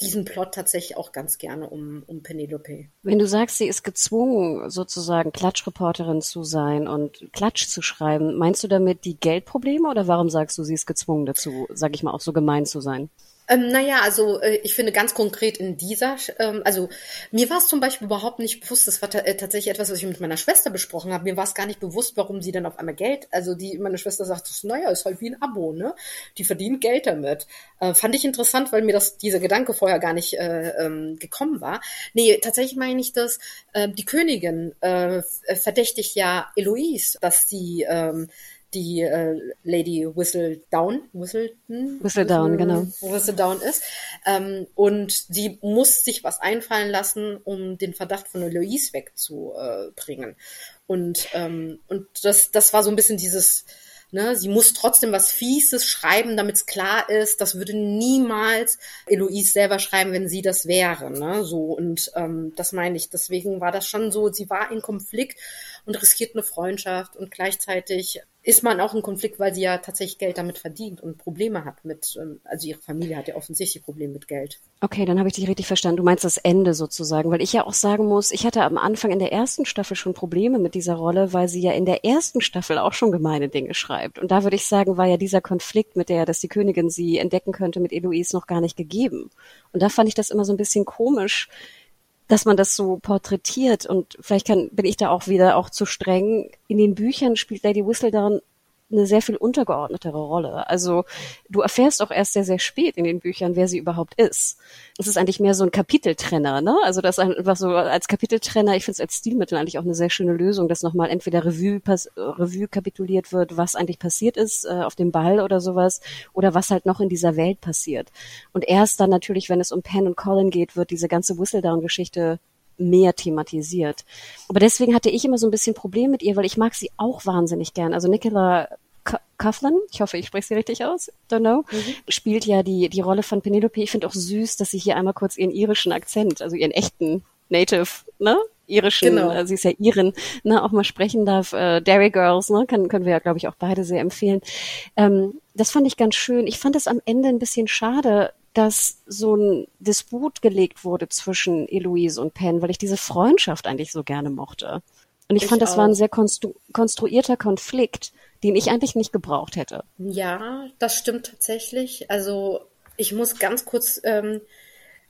diesen Plot tatsächlich auch ganz gerne um, um Penelope. Wenn du sagst, sie ist gezwungen, sozusagen Klatschreporterin zu sein und Klatsch zu schreiben, meinst du damit die Geldprobleme oder warum sagst du, sie ist gezwungen dazu, sag ich mal, auch so gemein zu sein? Ähm, naja, also äh, ich finde ganz konkret in dieser, ähm, also mir war es zum Beispiel überhaupt nicht bewusst, das war äh, tatsächlich etwas, was ich mit meiner Schwester besprochen habe. Mir war es gar nicht bewusst, warum sie dann auf einmal Geld, also die, meine Schwester sagt, naja, ist halt wie ein Abo, ne? Die verdient Geld damit. Äh, fand ich interessant, weil mir das, dieser Gedanke vorher gar nicht äh, ähm, gekommen war. Nee, tatsächlich meine ich das, äh, die Königin äh, verdächtigt ja Eloise, dass sie ähm, die äh, Lady Whistledown, Whistledown, Whistledown, genau. Whistledown ist. Ähm, und sie muss sich was einfallen lassen, um den Verdacht von Eloise wegzubringen. Und, ähm, und das, das war so ein bisschen dieses, Ne, sie muss trotzdem was Fieses schreiben, damit es klar ist, das würde niemals Eloise selber schreiben, wenn sie das wäre. Ne? So, und ähm, das meine ich. Deswegen war das schon so, sie war in Konflikt und riskiert eine Freundschaft und gleichzeitig ist man auch im Konflikt, weil sie ja tatsächlich Geld damit verdient und Probleme hat mit, ähm, also ihre Familie hat ja offensichtlich Probleme mit Geld. Okay, dann habe ich dich richtig verstanden. Du meinst das Ende sozusagen, weil ich ja auch sagen muss, ich hatte am Anfang in der ersten Staffel schon Probleme mit dieser Rolle, weil sie ja in der ersten Staffel auch schon gemeine Dinge schreibt. Und da würde ich sagen, war ja dieser Konflikt mit der, dass die Königin sie entdecken könnte mit Eloise noch gar nicht gegeben. Und da fand ich das immer so ein bisschen komisch, dass man das so porträtiert und vielleicht kann, bin ich da auch wieder auch zu streng. In den Büchern spielt Lady Whistledown eine sehr viel untergeordnetere Rolle. Also du erfährst auch erst sehr, sehr spät in den Büchern, wer sie überhaupt ist. Es ist eigentlich mehr so ein Kapiteltrenner, ne? Also das einfach so als Kapiteltrenner, ich finde es als Stilmittel eigentlich auch eine sehr schöne Lösung, dass nochmal entweder Revue, Revue kapituliert wird, was eigentlich passiert ist äh, auf dem Ball oder sowas, oder was halt noch in dieser Welt passiert. Und erst dann natürlich, wenn es um Penn und Colin geht, wird diese ganze Whistledown-Geschichte mehr thematisiert. Aber deswegen hatte ich immer so ein bisschen Problem mit ihr, weil ich mag sie auch wahnsinnig gern. Also Nicola Coughlin, ich hoffe, ich spreche sie richtig aus, don't know, mhm. spielt ja die, die Rolle von Penelope. Ich finde auch süß, dass sie hier einmal kurz ihren irischen Akzent, also ihren echten Native, ne? irischen, genau. äh, sie ist ja Irin, ne, auch mal sprechen darf. Äh, Dairy Girls, ne, können, können wir ja, glaube ich, auch beide sehr empfehlen. Ähm, das fand ich ganz schön. Ich fand es am Ende ein bisschen schade, dass so ein Disput gelegt wurde zwischen Eloise und Penn, weil ich diese Freundschaft eigentlich so gerne mochte. Und ich, ich fand, das auch. war ein sehr konstru konstruierter Konflikt, den ich eigentlich nicht gebraucht hätte. Ja, das stimmt tatsächlich. Also ich muss ganz kurz ähm,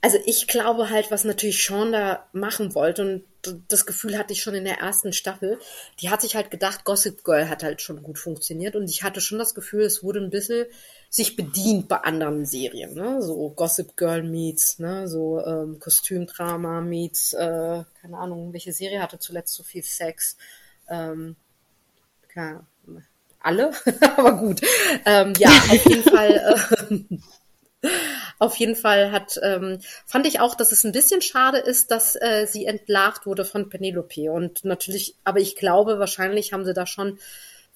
also ich glaube halt, was natürlich Sean da machen wollte und das Gefühl hatte ich schon in der ersten Staffel, die hat sich halt gedacht, Gossip Girl hat halt schon gut funktioniert und ich hatte schon das Gefühl, es wurde ein bisschen sich bedient bei anderen Serien, ne? so Gossip Girl meets, ne? so ähm, Kostümdrama meets, äh, keine Ahnung, welche Serie hatte zuletzt so viel Sex, ähm, keine, alle, aber gut, ähm, ja, auf jeden Fall, äh, auf jeden Fall hat, ähm, fand ich auch, dass es ein bisschen schade ist, dass äh, sie entlarvt wurde von Penelope. Und natürlich, aber ich glaube, wahrscheinlich haben sie da schon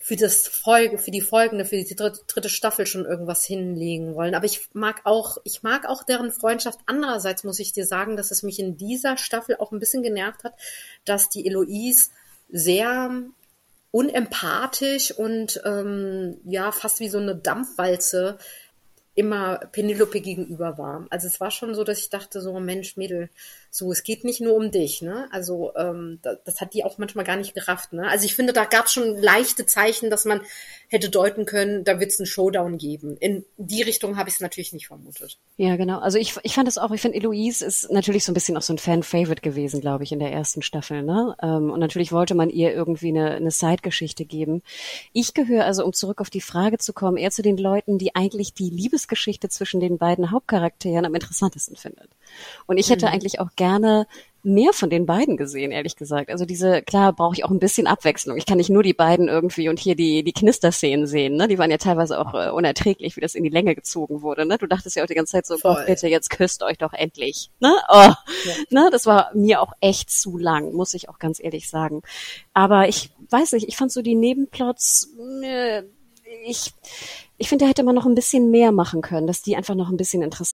für das Folge, für die folgende, für die dritte, dritte Staffel schon irgendwas hinlegen wollen. Aber ich mag auch, ich mag auch deren Freundschaft. Andererseits muss ich dir sagen, dass es mich in dieser Staffel auch ein bisschen genervt hat, dass die Eloise sehr unempathisch und ähm, ja fast wie so eine Dampfwalze immer Penelope gegenüber war. Also es war schon so, dass ich dachte, so Mensch, Mädel, so es geht nicht nur um dich, ne? Also ähm, das, das hat die auch manchmal gar nicht gerafft, ne? Also ich finde, da gab es schon leichte Zeichen, dass man hätte deuten können, da wird es einen Showdown geben. In die Richtung habe ich es natürlich nicht vermutet. Ja, genau. Also ich, ich fand es auch, ich finde, Eloise ist natürlich so ein bisschen auch so ein Fan-Favorite gewesen, glaube ich, in der ersten Staffel, ne? Ähm, und natürlich wollte man ihr irgendwie eine, eine Side-Geschichte geben. Ich gehöre also, um zurück auf die Frage zu kommen, eher zu den Leuten, die eigentlich die Liebes Liebesgeschichte zwischen den beiden Hauptcharakteren am interessantesten findet. Und ich hätte mhm. eigentlich auch gerne mehr von den beiden gesehen, ehrlich gesagt. Also diese, klar, brauche ich auch ein bisschen Abwechslung. Ich kann nicht nur die beiden irgendwie und hier die, die Knisterszenen sehen, ne? Die waren ja teilweise auch äh, unerträglich, wie das in die Länge gezogen wurde, ne? Du dachtest ja auch die ganze Zeit so, Voll. Gott, bitte, jetzt küsst euch doch endlich, ne? Oh, ja. ne? Das war mir auch echt zu lang, muss ich auch ganz ehrlich sagen. Aber ich weiß nicht, ich fand so die Nebenplots, äh, ich, ich finde, da hätte man noch ein bisschen mehr machen können, dass die einfach noch ein bisschen interessant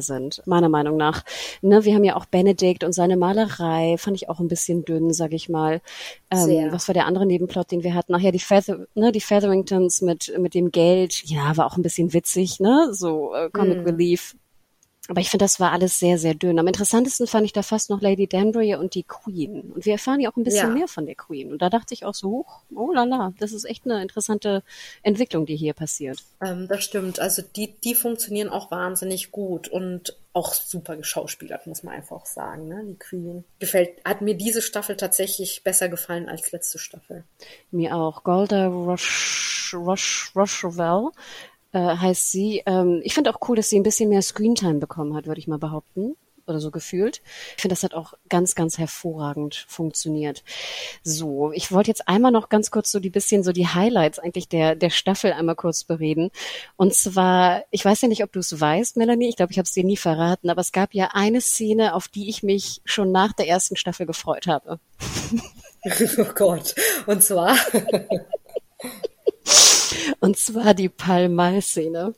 Sind, meiner Meinung nach. Ne, wir haben ja auch Benedict und seine Malerei, fand ich auch ein bisschen dünn, sag ich mal. Ähm, was war der andere Nebenplot, den wir hatten? Nachher die, Feather, ne, die Featheringtons mit, mit dem Geld, ja, war auch ein bisschen witzig, ne? So äh, Comic hm. Relief aber ich finde, das war alles sehr, sehr dünn. Am interessantesten fand ich da fast noch Lady Danbury und die Queen. Und wir erfahren ja auch ein bisschen ja. mehr von der Queen. Und da dachte ich auch so, hoch, oh la la, das ist echt eine interessante Entwicklung, die hier passiert. Ähm, das stimmt. Also die, die funktionieren auch wahnsinnig gut und auch super geschauspielert, muss man einfach sagen, ne? Die Queen. Gefällt, hat mir diese Staffel tatsächlich besser gefallen als letzte Staffel. Mir auch. Golda Roche, Roche, Rochevelle äh, heißt sie. Ähm, ich finde auch cool, dass sie ein bisschen mehr Screentime bekommen hat, würde ich mal behaupten oder so gefühlt. Ich finde, das hat auch ganz, ganz hervorragend funktioniert. So, ich wollte jetzt einmal noch ganz kurz so die bisschen so die Highlights eigentlich der, der Staffel einmal kurz bereden. Und zwar, ich weiß ja nicht, ob du es weißt, Melanie, ich glaube, ich habe es dir nie verraten, aber es gab ja eine Szene, auf die ich mich schon nach der ersten Staffel gefreut habe. oh Gott. Und zwar? Und zwar die Palmal-Szene.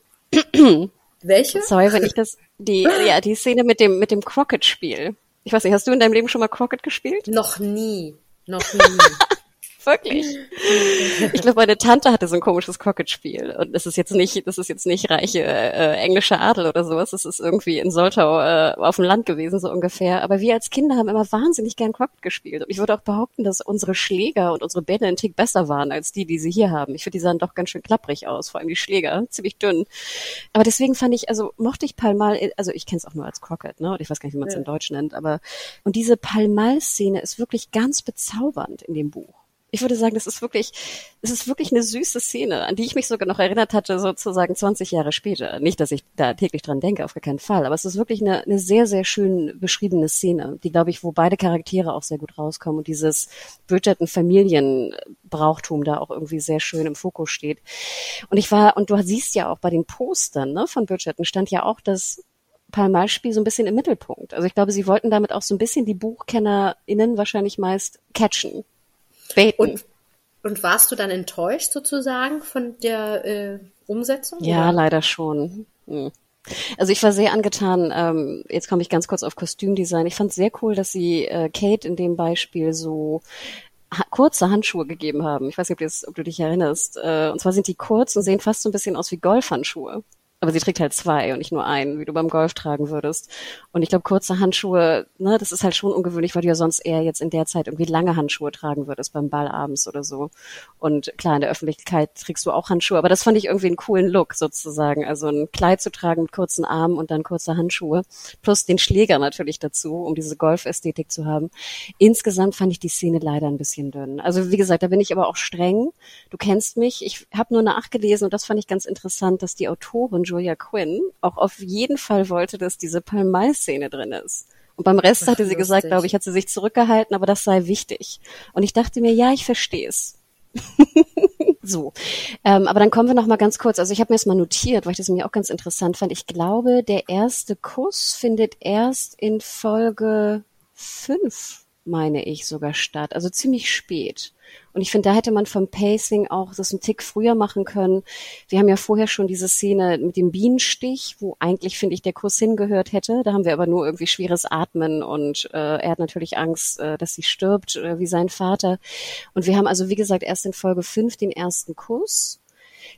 Welche? Sorry, wenn ich das, die, ja, die Szene mit dem, mit dem Crockett-Spiel. Ich weiß nicht, hast du in deinem Leben schon mal Crockett gespielt? Noch nie. Noch nie. Wirklich. Ich glaube, meine Tante hatte so ein komisches Crockett-Spiel. Und das ist jetzt nicht, das ist jetzt nicht reiche äh, englische Adel oder sowas. Das ist irgendwie in Soltau äh, auf dem Land gewesen, so ungefähr. Aber wir als Kinder haben immer wahnsinnig gern Crockett gespielt. Und ich würde auch behaupten, dass unsere Schläger und unsere Bälle ein Tick besser waren als die, die sie hier haben. Ich finde, die sahen doch ganz schön klapprig aus, vor allem die Schläger, ziemlich dünn. Aber deswegen fand ich, also mochte ich Palmal, also ich kenne es auch nur als Crockett, ne? Und ich weiß gar nicht, wie man es ja. in Deutsch nennt, aber und diese Palmal-Szene ist wirklich ganz bezaubernd in dem Buch ich würde sagen, das ist wirklich, es ist wirklich eine süße Szene, an die ich mich sogar noch erinnert hatte, sozusagen 20 Jahre später. Nicht, dass ich da täglich dran denke, auf gar keinen Fall, aber es ist wirklich eine, eine sehr, sehr schön beschriebene Szene, die, glaube ich, wo beide Charaktere auch sehr gut rauskommen und dieses Bridgerton-Familienbrauchtum da auch irgendwie sehr schön im Fokus steht. Und ich war, und du siehst ja auch bei den Postern ne, von Bridgerton stand ja auch das Palmalspiel so ein bisschen im Mittelpunkt. Also ich glaube, sie wollten damit auch so ein bisschen die BuchkennerInnen wahrscheinlich meist catchen Beten. Und, und warst du dann enttäuscht sozusagen von der äh, Umsetzung? Ja, oder? leider schon. Hm. Also ich war sehr angetan, ähm, jetzt komme ich ganz kurz auf Kostümdesign. Ich fand sehr cool, dass sie äh, Kate in dem Beispiel so ha kurze Handschuhe gegeben haben. Ich weiß nicht, ob, ob du dich erinnerst. Äh, und zwar sind die kurz und sehen fast so ein bisschen aus wie Golfhandschuhe aber sie trägt halt zwei und nicht nur einen, wie du beim Golf tragen würdest. Und ich glaube, kurze Handschuhe, ne, das ist halt schon ungewöhnlich, weil du ja sonst eher jetzt in der Zeit irgendwie lange Handschuhe tragen würdest beim Ball abends oder so. Und klar, in der Öffentlichkeit trägst du auch Handschuhe, aber das fand ich irgendwie einen coolen Look sozusagen. Also ein Kleid zu tragen mit kurzen Armen und dann kurze Handschuhe. Plus den Schläger natürlich dazu, um diese Golfästhetik zu haben. Insgesamt fand ich die Szene leider ein bisschen dünn. Also wie gesagt, da bin ich aber auch streng. Du kennst mich. Ich habe nur nachgelesen und das fand ich ganz interessant, dass die Autorin Julia Quinn auch auf jeden Fall wollte, dass diese Palmai-Szene drin ist. Und beim Rest Ach, hatte sie lustig. gesagt, glaube ich, hat sie sich zurückgehalten, aber das sei wichtig. Und ich dachte mir, ja, ich verstehe es. so, ähm, aber dann kommen wir noch mal ganz kurz. Also ich habe mir das mal notiert, weil ich das mir auch ganz interessant fand. Ich glaube, der erste Kuss findet erst in Folge fünf, meine ich, sogar statt. Also ziemlich spät. Und ich finde, da hätte man vom Pacing auch das einen Tick früher machen können. Wir haben ja vorher schon diese Szene mit dem Bienenstich, wo eigentlich, finde ich, der Kuss hingehört hätte. Da haben wir aber nur irgendwie schweres Atmen und äh, er hat natürlich Angst, äh, dass sie stirbt, äh, wie sein Vater. Und wir haben also, wie gesagt, erst in Folge 5 den ersten Kuss.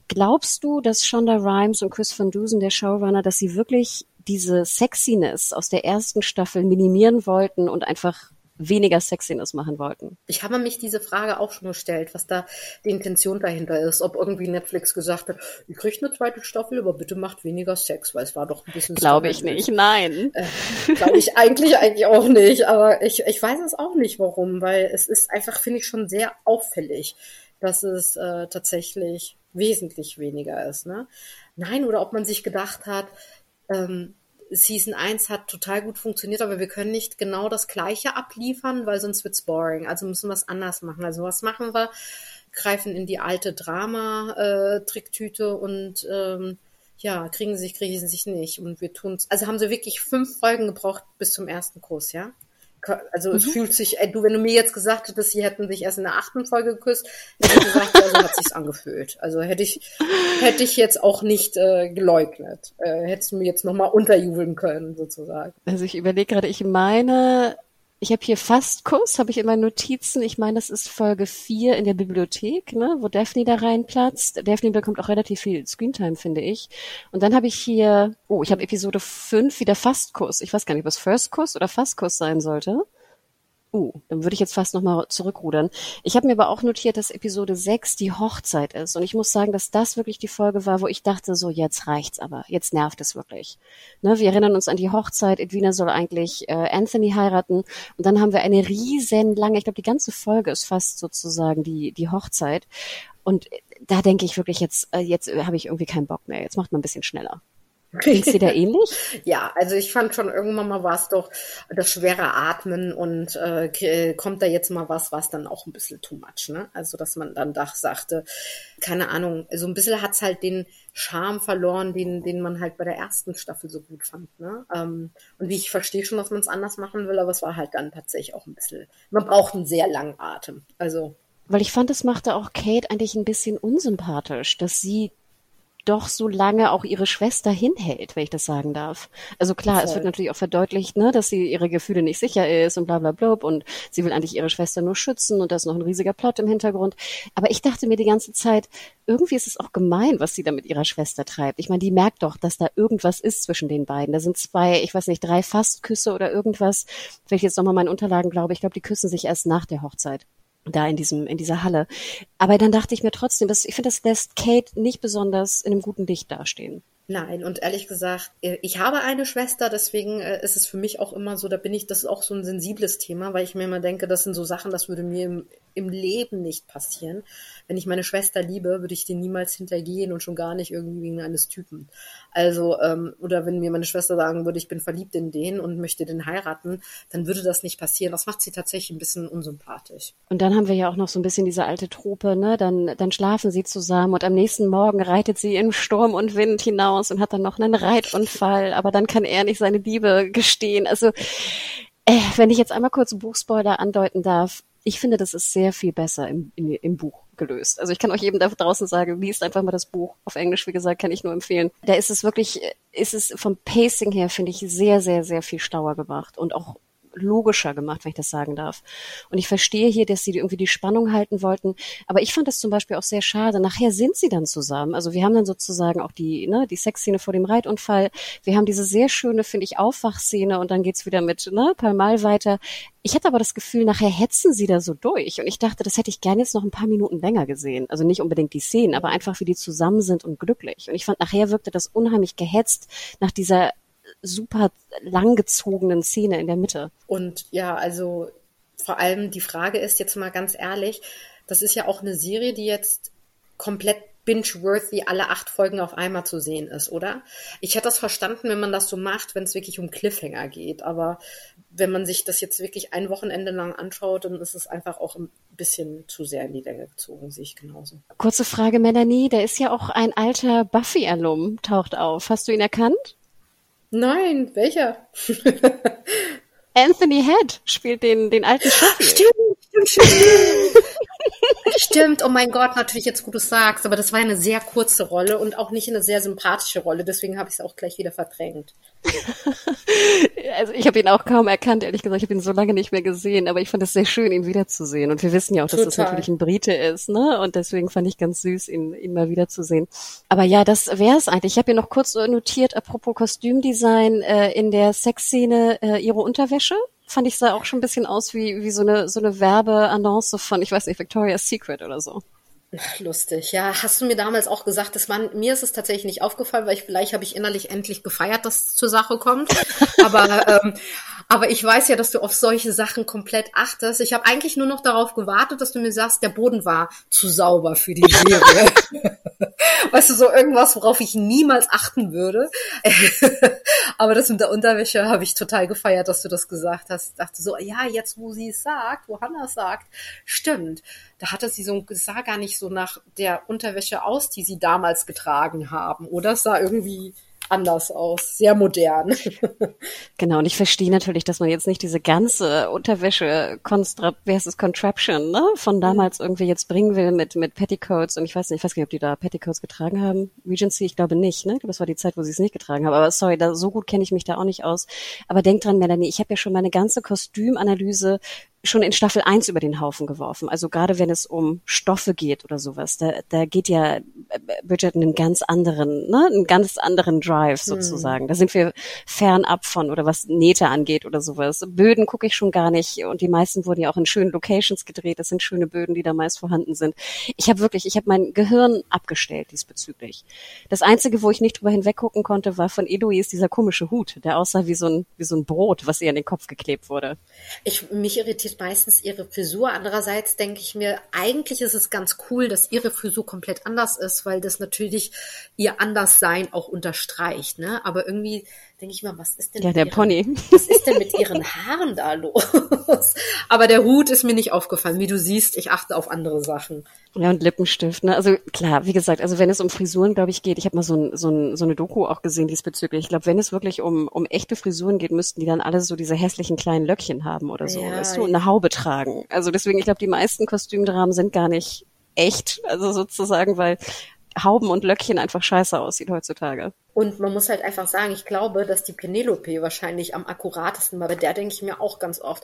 Glaubst du, dass Shonda Rhimes und Chris Van Dusen, der Showrunner, dass sie wirklich diese Sexiness aus der ersten Staffel minimieren wollten und einfach weniger Sexiness machen wollten. Ich habe mich diese Frage auch schon gestellt, was da die Intention dahinter ist. Ob irgendwie Netflix gesagt hat, ihr kriegt eine zweite Staffel, aber bitte macht weniger Sex, weil es war doch ein bisschen... Glaube ich nicht, nein. Äh, Glaube ich eigentlich eigentlich auch nicht, aber ich, ich weiß es auch nicht, warum, weil es ist einfach, finde ich, schon sehr auffällig, dass es äh, tatsächlich wesentlich weniger ist. Ne? Nein, oder ob man sich gedacht hat, ähm, Season 1 hat total gut funktioniert, aber wir können nicht genau das Gleiche abliefern, weil sonst wird's boring. Also müssen wir es anders machen. Also was machen wir? Greifen in die alte Drama-Tricktüte äh, und ähm, ja, kriegen sie sich, kriegen sie sich nicht. Und wir tun's. Also haben sie wirklich fünf Folgen gebraucht bis zum ersten Kurs, ja? Also mhm. es fühlt sich, ey, du, wenn du mir jetzt gesagt hättest, sie hätten sich erst in der achten Folge geküsst, hätte ich gesagt, ja, so hat sich's angefühlt. Also hätte ich, hätte ich jetzt auch nicht äh, geleugnet. Äh, hättest du mir jetzt nochmal unterjubeln können, sozusagen. Also ich überlege gerade, ich meine, ich habe hier Fastkurs, habe ich in meinen Notizen. Ich meine, das ist Folge 4 in der Bibliothek, ne, wo Daphne da reinplatzt. Daphne bekommt auch relativ viel Screentime, finde ich. Und dann habe ich hier, oh, ich habe Episode 5 wieder Fastkurs. Ich weiß gar nicht, was First Kurs oder Fastkurs sein sollte. Uh, dann würde ich jetzt fast nochmal zurückrudern. Ich habe mir aber auch notiert, dass Episode 6 die Hochzeit ist. Und ich muss sagen, dass das wirklich die Folge war, wo ich dachte, so jetzt reicht's aber, jetzt nervt es wirklich. Ne, wir erinnern uns an die Hochzeit, Edwina soll eigentlich äh, Anthony heiraten. Und dann haben wir eine riesen lange, ich glaube, die ganze Folge ist fast sozusagen die, die Hochzeit. Und da denke ich wirklich, jetzt, äh, jetzt habe ich irgendwie keinen Bock mehr. Jetzt macht man ein bisschen schneller. Ging's dir da ähnlich? ja, also ich fand schon irgendwann mal war es doch das schwere Atmen und äh, kommt da jetzt mal was, was dann auch ein bisschen too much, ne? Also dass man dann doch sagte, keine Ahnung, so ein bisschen hat's halt den Charme verloren, den, den man halt bei der ersten Staffel so gut fand, ne? Ähm, und wie ich verstehe schon, dass man es anders machen will, aber es war halt dann tatsächlich auch ein bisschen, man braucht einen sehr langen Atem. Also weil ich fand, es machte auch Kate eigentlich ein bisschen unsympathisch, dass sie doch so lange auch ihre Schwester hinhält, wenn ich das sagen darf. Also klar, es wird natürlich auch verdeutlicht, ne, dass sie ihre Gefühle nicht sicher ist und bla bla bla und sie will eigentlich ihre Schwester nur schützen und da ist noch ein riesiger Plot im Hintergrund. Aber ich dachte mir die ganze Zeit, irgendwie ist es auch gemein, was sie da mit ihrer Schwester treibt. Ich meine, die merkt doch, dass da irgendwas ist zwischen den beiden. Da sind zwei, ich weiß nicht, drei Fastküsse oder irgendwas. Wenn ich jetzt nochmal meinen Unterlagen glaube, ich glaube, die küssen sich erst nach der Hochzeit da in diesem in dieser Halle. Aber dann dachte ich mir trotzdem, dass ich finde, das lässt Kate nicht besonders in einem guten Licht dastehen. Nein, und ehrlich gesagt, äh, ich habe eine Schwester, deswegen äh, ist es für mich auch immer so, da bin ich, das ist auch so ein sensibles Thema, weil ich mir immer denke, das sind so Sachen, das würde mir im Leben nicht passieren. Wenn ich meine Schwester liebe, würde ich den niemals hintergehen und schon gar nicht irgendwie wegen eines Typen. Also, ähm, oder wenn mir meine Schwester sagen würde, ich bin verliebt in den und möchte den heiraten, dann würde das nicht passieren. Das macht sie tatsächlich ein bisschen unsympathisch. Und dann haben wir ja auch noch so ein bisschen diese alte Trope, ne? Dann, dann schlafen sie zusammen und am nächsten Morgen reitet sie in Sturm und Wind hinaus und hat dann noch einen Reitunfall, aber dann kann er nicht seine Liebe gestehen. Also, äh, wenn ich jetzt einmal kurz Buchspoiler andeuten darf, ich finde, das ist sehr viel besser im, im, im Buch gelöst. Also ich kann auch jedem da draußen sagen, liest einfach mal das Buch. Auf Englisch, wie gesagt, kann ich nur empfehlen. Da ist es wirklich, ist es vom Pacing her, finde ich, sehr, sehr, sehr viel stauer gemacht und auch logischer gemacht, wenn ich das sagen darf. Und ich verstehe hier, dass sie irgendwie die Spannung halten wollten. Aber ich fand das zum Beispiel auch sehr schade. Nachher sind sie dann zusammen. Also wir haben dann sozusagen auch die, ne, die Sexszene vor dem Reitunfall. Wir haben diese sehr schöne, finde ich, Aufwachszene und dann geht's wieder mit, ne, Palmal weiter. Ich hatte aber das Gefühl, nachher hetzen sie da so durch. Und ich dachte, das hätte ich gerne jetzt noch ein paar Minuten länger gesehen. Also nicht unbedingt die Szenen, aber einfach, wie die zusammen sind und glücklich. Und ich fand, nachher wirkte das unheimlich gehetzt nach dieser super langgezogenen Szene in der Mitte. Und ja, also vor allem die Frage ist jetzt mal ganz ehrlich, das ist ja auch eine Serie, die jetzt komplett binge-worthy alle acht Folgen auf einmal zu sehen ist, oder? Ich hätte das verstanden, wenn man das so macht, wenn es wirklich um Cliffhanger geht. Aber wenn man sich das jetzt wirklich ein Wochenende lang anschaut, dann ist es einfach auch ein bisschen zu sehr in die Länge gezogen, sehe ich genauso. Kurze Frage, Melanie, da ist ja auch ein alter Buffy-Alum, taucht auf. Hast du ihn erkannt? Nein, welcher? Anthony Head spielt den, den alten Sheffield. Stimmt, stimmt, stimmt. Stimmt, oh mein Gott, natürlich jetzt, wo du sagst, aber das war eine sehr kurze Rolle und auch nicht eine sehr sympathische Rolle, deswegen habe ich es auch gleich wieder verdrängt. also ich habe ihn auch kaum erkannt, ehrlich gesagt, ich habe ihn so lange nicht mehr gesehen, aber ich fand es sehr schön, ihn wiederzusehen. Und wir wissen ja auch, dass Total. das natürlich ein Brite ist, ne? Und deswegen fand ich ganz süß, ihn, ihn mal wiederzusehen. Aber ja, das wäre es eigentlich. Ich habe hier noch kurz notiert, apropos Kostümdesign, äh, in der Sexszene äh, ihre Unterwäsche fand ich sah auch schon ein bisschen aus wie, wie so eine, so eine Werbeannonce von, ich weiß nicht, Victoria's Secret oder so. Lustig, ja. Hast du mir damals auch gesagt, dass man, mir ist es tatsächlich nicht aufgefallen, weil ich vielleicht habe ich innerlich endlich gefeiert, dass es zur Sache kommt. Aber ähm, aber ich weiß ja, dass du auf solche Sachen komplett achtest. Ich habe eigentlich nur noch darauf gewartet, dass du mir sagst, der Boden war zu sauber für die Serie. weißt du, so irgendwas, worauf ich niemals achten würde. Aber das mit der Unterwäsche habe ich total gefeiert, dass du das gesagt hast. Ich dachte so, ja, jetzt wo sie es sagt, wo Hannah es sagt, stimmt. Da hatte sie so, es sah gar nicht so nach der Unterwäsche aus, die sie damals getragen haben. Oder es sah irgendwie anders aus, sehr modern. genau, und ich verstehe natürlich, dass man jetzt nicht diese ganze Unterwäsche heißt es, Contraption, ne, von mhm. damals irgendwie jetzt bringen will mit, mit Petticoats und ich weiß nicht, ich weiß nicht, ob die da Petticoats getragen haben. Regency, ich glaube nicht, ne? Das war die Zeit, wo sie es nicht getragen haben. Aber sorry, da, so gut kenne ich mich da auch nicht aus. Aber denk dran, Melanie, ich habe ja schon meine ganze Kostümanalyse schon in Staffel 1 über den Haufen geworfen. Also gerade wenn es um Stoffe geht oder sowas, da, da geht ja äh, Bridget einen ganz anderen, ne, einen ganz anderen Drive sozusagen. Mhm. Da sind wir fernab von oder was Nähte angeht oder sowas. Böden gucke ich schon gar nicht und die meisten wurden ja auch in schönen Locations gedreht. Das sind schöne Böden, die da meist vorhanden sind. Ich habe wirklich, ich habe mein Gehirn abgestellt diesbezüglich. Das einzige, wo ich nicht drüber hinweggucken konnte, war von Eloise dieser komische Hut, der aussah wie so ein wie so ein Brot, was ihr an den Kopf geklebt wurde. Ich mich irritiert irritiert meistens ihre Frisur. Andererseits denke ich mir, eigentlich ist es ganz cool, dass ihre Frisur komplett anders ist, weil das natürlich ihr Anderssein auch unterstreicht. Ne? Aber irgendwie denke ich mal, was ist denn ja der ihren, Pony? Was ist denn mit ihren Haaren da los? Aber der Hut ist mir nicht aufgefallen. Wie du siehst, ich achte auf andere Sachen. Ja und Lippenstift. Ne? Also klar, wie gesagt, also wenn es um Frisuren, glaube ich, geht, ich habe mal so, ein, so, ein, so eine Doku auch gesehen diesbezüglich. Ich glaube, wenn es wirklich um um echte Frisuren geht, müssten die dann alle so diese hässlichen kleinen Löckchen haben oder so, ja, weißt du, und eine Haube tragen. Also deswegen, ich glaube, die meisten Kostümdramen sind gar nicht echt, also sozusagen, weil Hauben und Löckchen einfach scheiße aussieht heutzutage. Und man muss halt einfach sagen, ich glaube, dass die Penelope wahrscheinlich am akkuratesten war. Bei der denke ich mir auch ganz oft,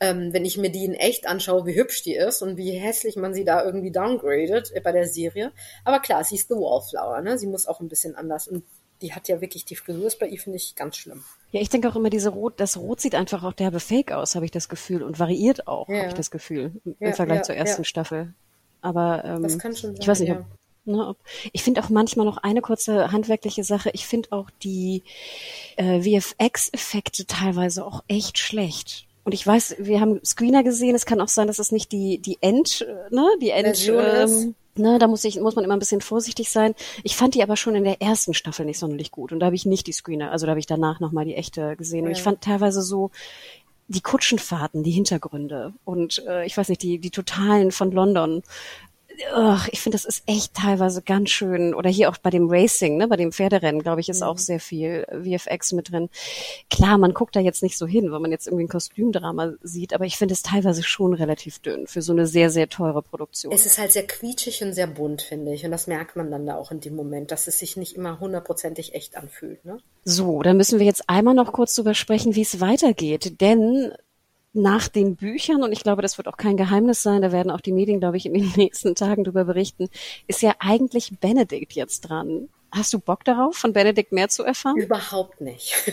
ähm, wenn ich mir die in echt anschaue, wie hübsch die ist und wie hässlich man sie da irgendwie downgradet bei der Serie. Aber klar, sie ist The Wallflower, ne? Sie muss auch ein bisschen anders. Und die hat ja wirklich, die Frisur ist bei ihr, finde ich, ganz schlimm. Ja, ich denke auch immer, diese Rot, das Rot sieht einfach auch derbe Fake aus, habe ich das Gefühl. Und variiert auch, ja. habe ich das Gefühl, im ja, Vergleich ja, zur ersten Staffel. Aber ähm, das kann schon sein, ich weiß nicht, ob, Ne, ich finde auch manchmal noch eine kurze handwerkliche Sache. Ich finde auch die äh, VFX-Effekte teilweise auch echt schlecht. Und ich weiß, wir haben Screener gesehen. Es kann auch sein, dass es nicht die die End, ne, die End. Ähm, ne, da muss ich muss man immer ein bisschen vorsichtig sein. Ich fand die aber schon in der ersten Staffel nicht sonderlich gut. Und da habe ich nicht die Screener, also da habe ich danach noch mal die echte gesehen. Ja. Und ich fand teilweise so die Kutschenfahrten, die Hintergründe und äh, ich weiß nicht, die die totalen von London ach, ich finde, das ist echt teilweise ganz schön. Oder hier auch bei dem Racing, ne, bei dem Pferderennen, glaube ich, ist mhm. auch sehr viel VFX mit drin. Klar, man guckt da jetzt nicht so hin, wenn man jetzt irgendwie ein Kostümdrama sieht, aber ich finde es teilweise schon relativ dünn für so eine sehr, sehr teure Produktion. Es ist halt sehr quietschig und sehr bunt, finde ich. Und das merkt man dann da auch in dem Moment, dass es sich nicht immer hundertprozentig echt anfühlt. Ne? So, dann müssen wir jetzt einmal noch kurz drüber sprechen, wie es weitergeht. Denn nach den Büchern, und ich glaube, das wird auch kein Geheimnis sein, da werden auch die Medien, glaube ich, in den nächsten Tagen darüber berichten, ist ja eigentlich Benedikt jetzt dran. Hast du Bock darauf, von Benedikt mehr zu erfahren? Überhaupt nicht.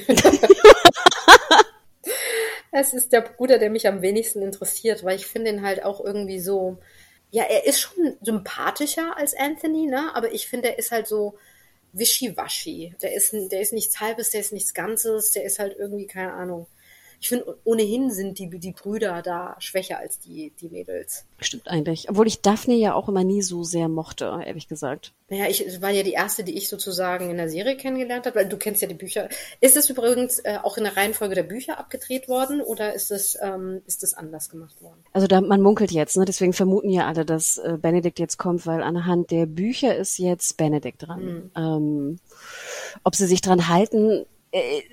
es ist der Bruder, der mich am wenigsten interessiert, weil ich finde ihn halt auch irgendwie so, ja, er ist schon sympathischer als Anthony, ne? Aber ich finde, er ist halt so wischiwaschi. Der ist, der ist nichts Halbes, der ist nichts Ganzes, der ist halt irgendwie, keine Ahnung ich finde, ohnehin sind die, die Brüder da schwächer als die, die Mädels. Stimmt eigentlich. Obwohl ich Daphne ja auch immer nie so sehr mochte, ehrlich gesagt. Naja, ich war ja die erste, die ich sozusagen in der Serie kennengelernt habe, weil du kennst ja die Bücher. Ist es übrigens äh, auch in der Reihenfolge der Bücher abgedreht worden oder ist es ähm, ist es anders gemacht worden? Also da man munkelt jetzt, ne? Deswegen vermuten ja alle, dass äh, Benedikt jetzt kommt, weil anhand der Bücher ist jetzt Benedikt dran. Mhm. Ähm, ob sie sich dran halten,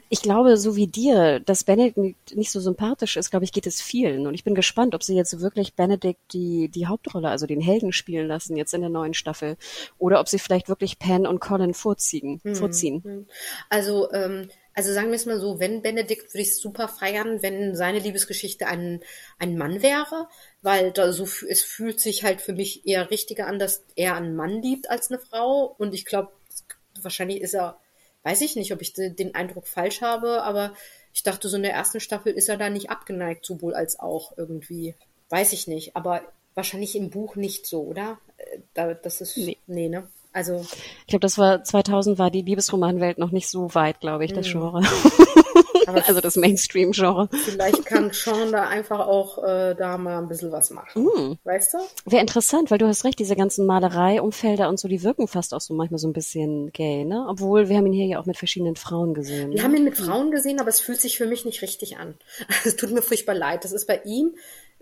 ich glaube, so wie dir, dass Benedict nicht so sympathisch ist, glaube ich, geht es vielen. Und ich bin gespannt, ob sie jetzt wirklich Benedict die, die Hauptrolle, also den Helden spielen lassen, jetzt in der neuen Staffel. Oder ob sie vielleicht wirklich Pen und Colin vorziehen. Hm, vorziehen. Hm. Also, ähm, also sagen wir es mal so, wenn Benedict würde ich es super feiern, wenn seine Liebesgeschichte ein, ein Mann wäre, weil da so, es fühlt sich halt für mich eher richtiger an, dass er einen Mann liebt als eine Frau. Und ich glaube, wahrscheinlich ist er weiß ich nicht, ob ich den Eindruck falsch habe, aber ich dachte, so in der ersten Staffel ist er da nicht abgeneigt, sowohl als auch irgendwie. Weiß ich nicht, aber wahrscheinlich im Buch nicht so, oder? Äh, das ist, nee, nee ne? Also. Ich glaube, das war, 2000 war die Liebesromanwelt noch nicht so weit, glaube ich, das hm. Genre. Also das Mainstream-Genre. Vielleicht kann Sean da einfach auch äh, da mal ein bisschen was machen. Mm. Weißt du? Wäre interessant, weil du hast recht, diese ganzen Malerei-Umfelder und so, die wirken fast auch so manchmal so ein bisschen gay, ne? Obwohl, wir haben ihn hier ja auch mit verschiedenen Frauen gesehen. Wir ne? haben ihn mit Frauen gesehen, aber es fühlt sich für mich nicht richtig an. Es tut mir furchtbar leid. Das ist bei ihm,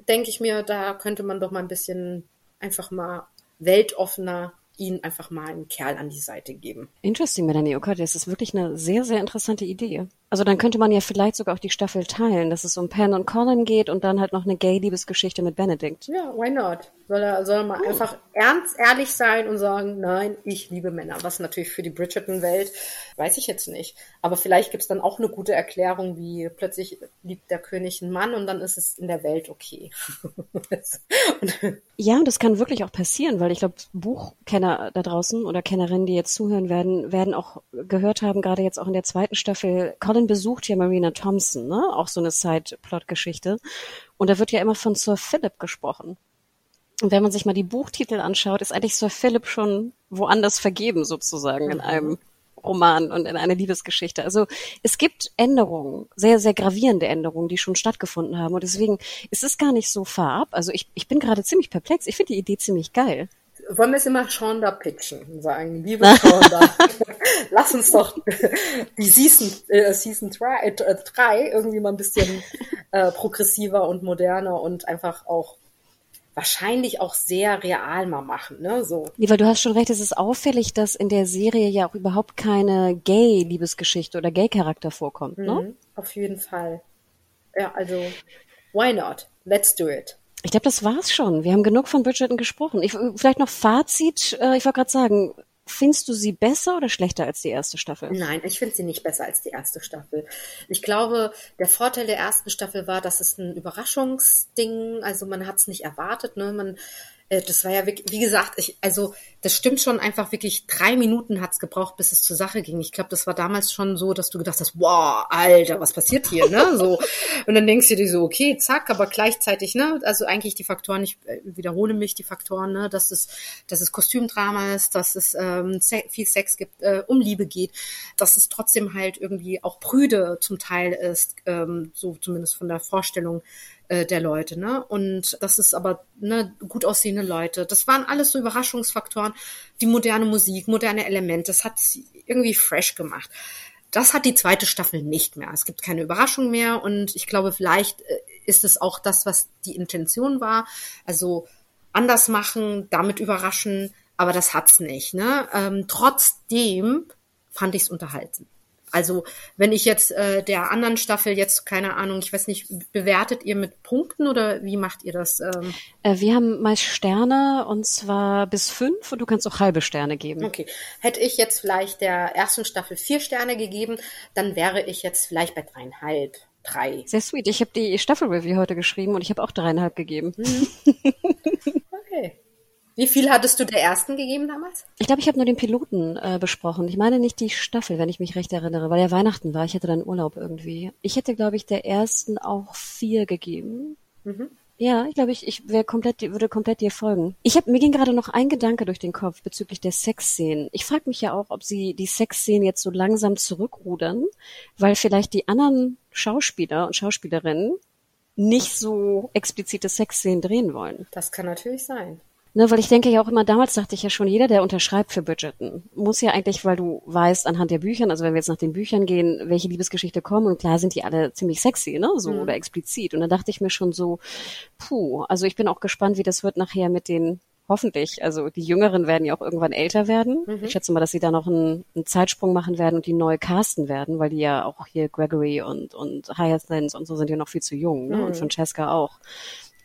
denke ich mir, da könnte man doch mal ein bisschen einfach mal weltoffener ihn einfach mal einen Kerl an die Seite geben. Interesting, Melanie Okay, Das ist wirklich eine sehr, sehr interessante Idee. Also dann könnte man ja vielleicht sogar auch die Staffel teilen, dass es um Pen und Colin geht und dann halt noch eine Gay-Liebesgeschichte mit Benedict. Ja, why not? Soll er, soll er mal einfach ernst, ehrlich sein und sagen, nein, ich liebe Männer. Was natürlich für die Bridgerton-Welt, weiß ich jetzt nicht. Aber vielleicht gibt's dann auch eine gute Erklärung, wie plötzlich liebt der König einen Mann und dann ist es in der Welt okay. ja, das kann wirklich auch passieren, weil ich glaube, Buchkenner da draußen oder Kennerinnen, die jetzt zuhören werden, werden auch gehört haben, gerade jetzt auch in der zweiten Staffel, Colin besucht ja Marina Thompson, ne? Auch so eine Side-Plot-Geschichte. Und da wird ja immer von Sir Philip gesprochen. Und wenn man sich mal die Buchtitel anschaut, ist eigentlich Sir Philip schon woanders vergeben sozusagen in mhm. einem Roman und in einer Liebesgeschichte. Also es gibt Änderungen, sehr, sehr gravierende Änderungen, die schon stattgefunden haben. Und deswegen ist es gar nicht so far ab. Also ich, ich bin gerade ziemlich perplex. Ich finde die Idee ziemlich geil. Wollen wir es immer Shonda pitchen und sagen, liebe Shonda, lass uns doch die Season, äh, Season 3 äh, irgendwie mal ein bisschen äh, progressiver und moderner und einfach auch wahrscheinlich auch sehr real mal machen, ne, so. Nee, weil du hast schon recht, es ist auffällig, dass in der Serie ja auch überhaupt keine Gay-Liebesgeschichte oder Gay-Charakter vorkommt, ne? Mhm, auf jeden Fall. Ja, also, why not? Let's do it. Ich glaube, das war's schon. Wir haben genug von Bridgerton gesprochen. Ich, vielleicht noch Fazit. Äh, ich wollte gerade sagen, Findest du sie besser oder schlechter als die erste Staffel? Nein, ich finde sie nicht besser als die erste Staffel. Ich glaube, der Vorteil der ersten Staffel war, dass es ein Überraschungsding, also man hat es nicht erwartet, ne? Man äh, das war ja wirklich, wie gesagt, ich, also das stimmt schon einfach wirklich, drei Minuten hat's gebraucht, bis es zur Sache ging. Ich glaube, das war damals schon so, dass du gedacht hast, wow, Alter, was passiert hier, ne? So. Und dann denkst du dir so, okay, zack, aber gleichzeitig, ne, also eigentlich die Faktoren, ich äh, wiederhole mich, die Faktoren, ne, dass es, dass es Kostümdrama ist, dass es ähm, viel Sex gibt, äh, um Liebe geht, dass es trotzdem halt irgendwie auch prüde zum Teil ist, ähm, so zumindest von der Vorstellung äh, der Leute, ne? Und das ist aber ne, gut aussehende Leute. Das waren alles so Überraschungsfaktoren. Die moderne Musik, moderne Elemente, das hat sie irgendwie fresh gemacht. Das hat die zweite Staffel nicht mehr. Es gibt keine Überraschung mehr und ich glaube, vielleicht äh, ist es auch das, was die Intention war. Also anders machen, damit überraschen, aber das hat's nicht. Ne? Ähm, trotzdem fand ich es unterhalten. Also wenn ich jetzt äh, der anderen Staffel jetzt, keine Ahnung, ich weiß nicht, bewertet ihr mit Punkten oder wie macht ihr das? Ähm? Äh, wir haben meist Sterne und zwar bis fünf und du kannst auch halbe Sterne geben. Okay. Hätte ich jetzt vielleicht der ersten Staffel vier Sterne gegeben, dann wäre ich jetzt vielleicht bei dreieinhalb. Drei. Sehr sweet. Ich habe die Staffel-Review heute geschrieben und ich habe auch dreieinhalb gegeben. Mhm. okay. Wie viel hattest du der ersten gegeben damals? Ich glaube, ich habe nur den Piloten äh, besprochen. Ich meine nicht die Staffel, wenn ich mich recht erinnere, weil ja Weihnachten war. Ich hatte dann Urlaub irgendwie. Ich hätte, glaube ich, der ersten auch vier gegeben. Mhm. Ja, ich glaube, ich, ich wäre komplett, würde komplett dir folgen. Ich habe mir ging gerade noch ein Gedanke durch den Kopf bezüglich der Sexszenen. Ich frage mich ja auch, ob sie die Sexszenen jetzt so langsam zurückrudern, weil vielleicht die anderen Schauspieler und Schauspielerinnen nicht so explizite Sexszenen drehen wollen. Das kann natürlich sein. Ne, weil ich denke ja auch immer, damals dachte ich ja schon, jeder, der unterschreibt für Bridgerton, muss ja eigentlich, weil du weißt anhand der Büchern, also wenn wir jetzt nach den Büchern gehen, welche Liebesgeschichte kommen, und klar sind die alle ziemlich sexy, ne, so, mhm. oder explizit. Und dann dachte ich mir schon so, puh, also ich bin auch gespannt, wie das wird nachher mit den hoffentlich. Also die Jüngeren werden ja auch irgendwann älter werden. Mhm. Ich schätze mal, dass sie da noch einen, einen, Zeitsprung machen werden und die neu casten werden, weil die ja auch hier Gregory und, und Hyacinth und so sind ja noch viel zu jung, ne? Mhm. Und Francesca auch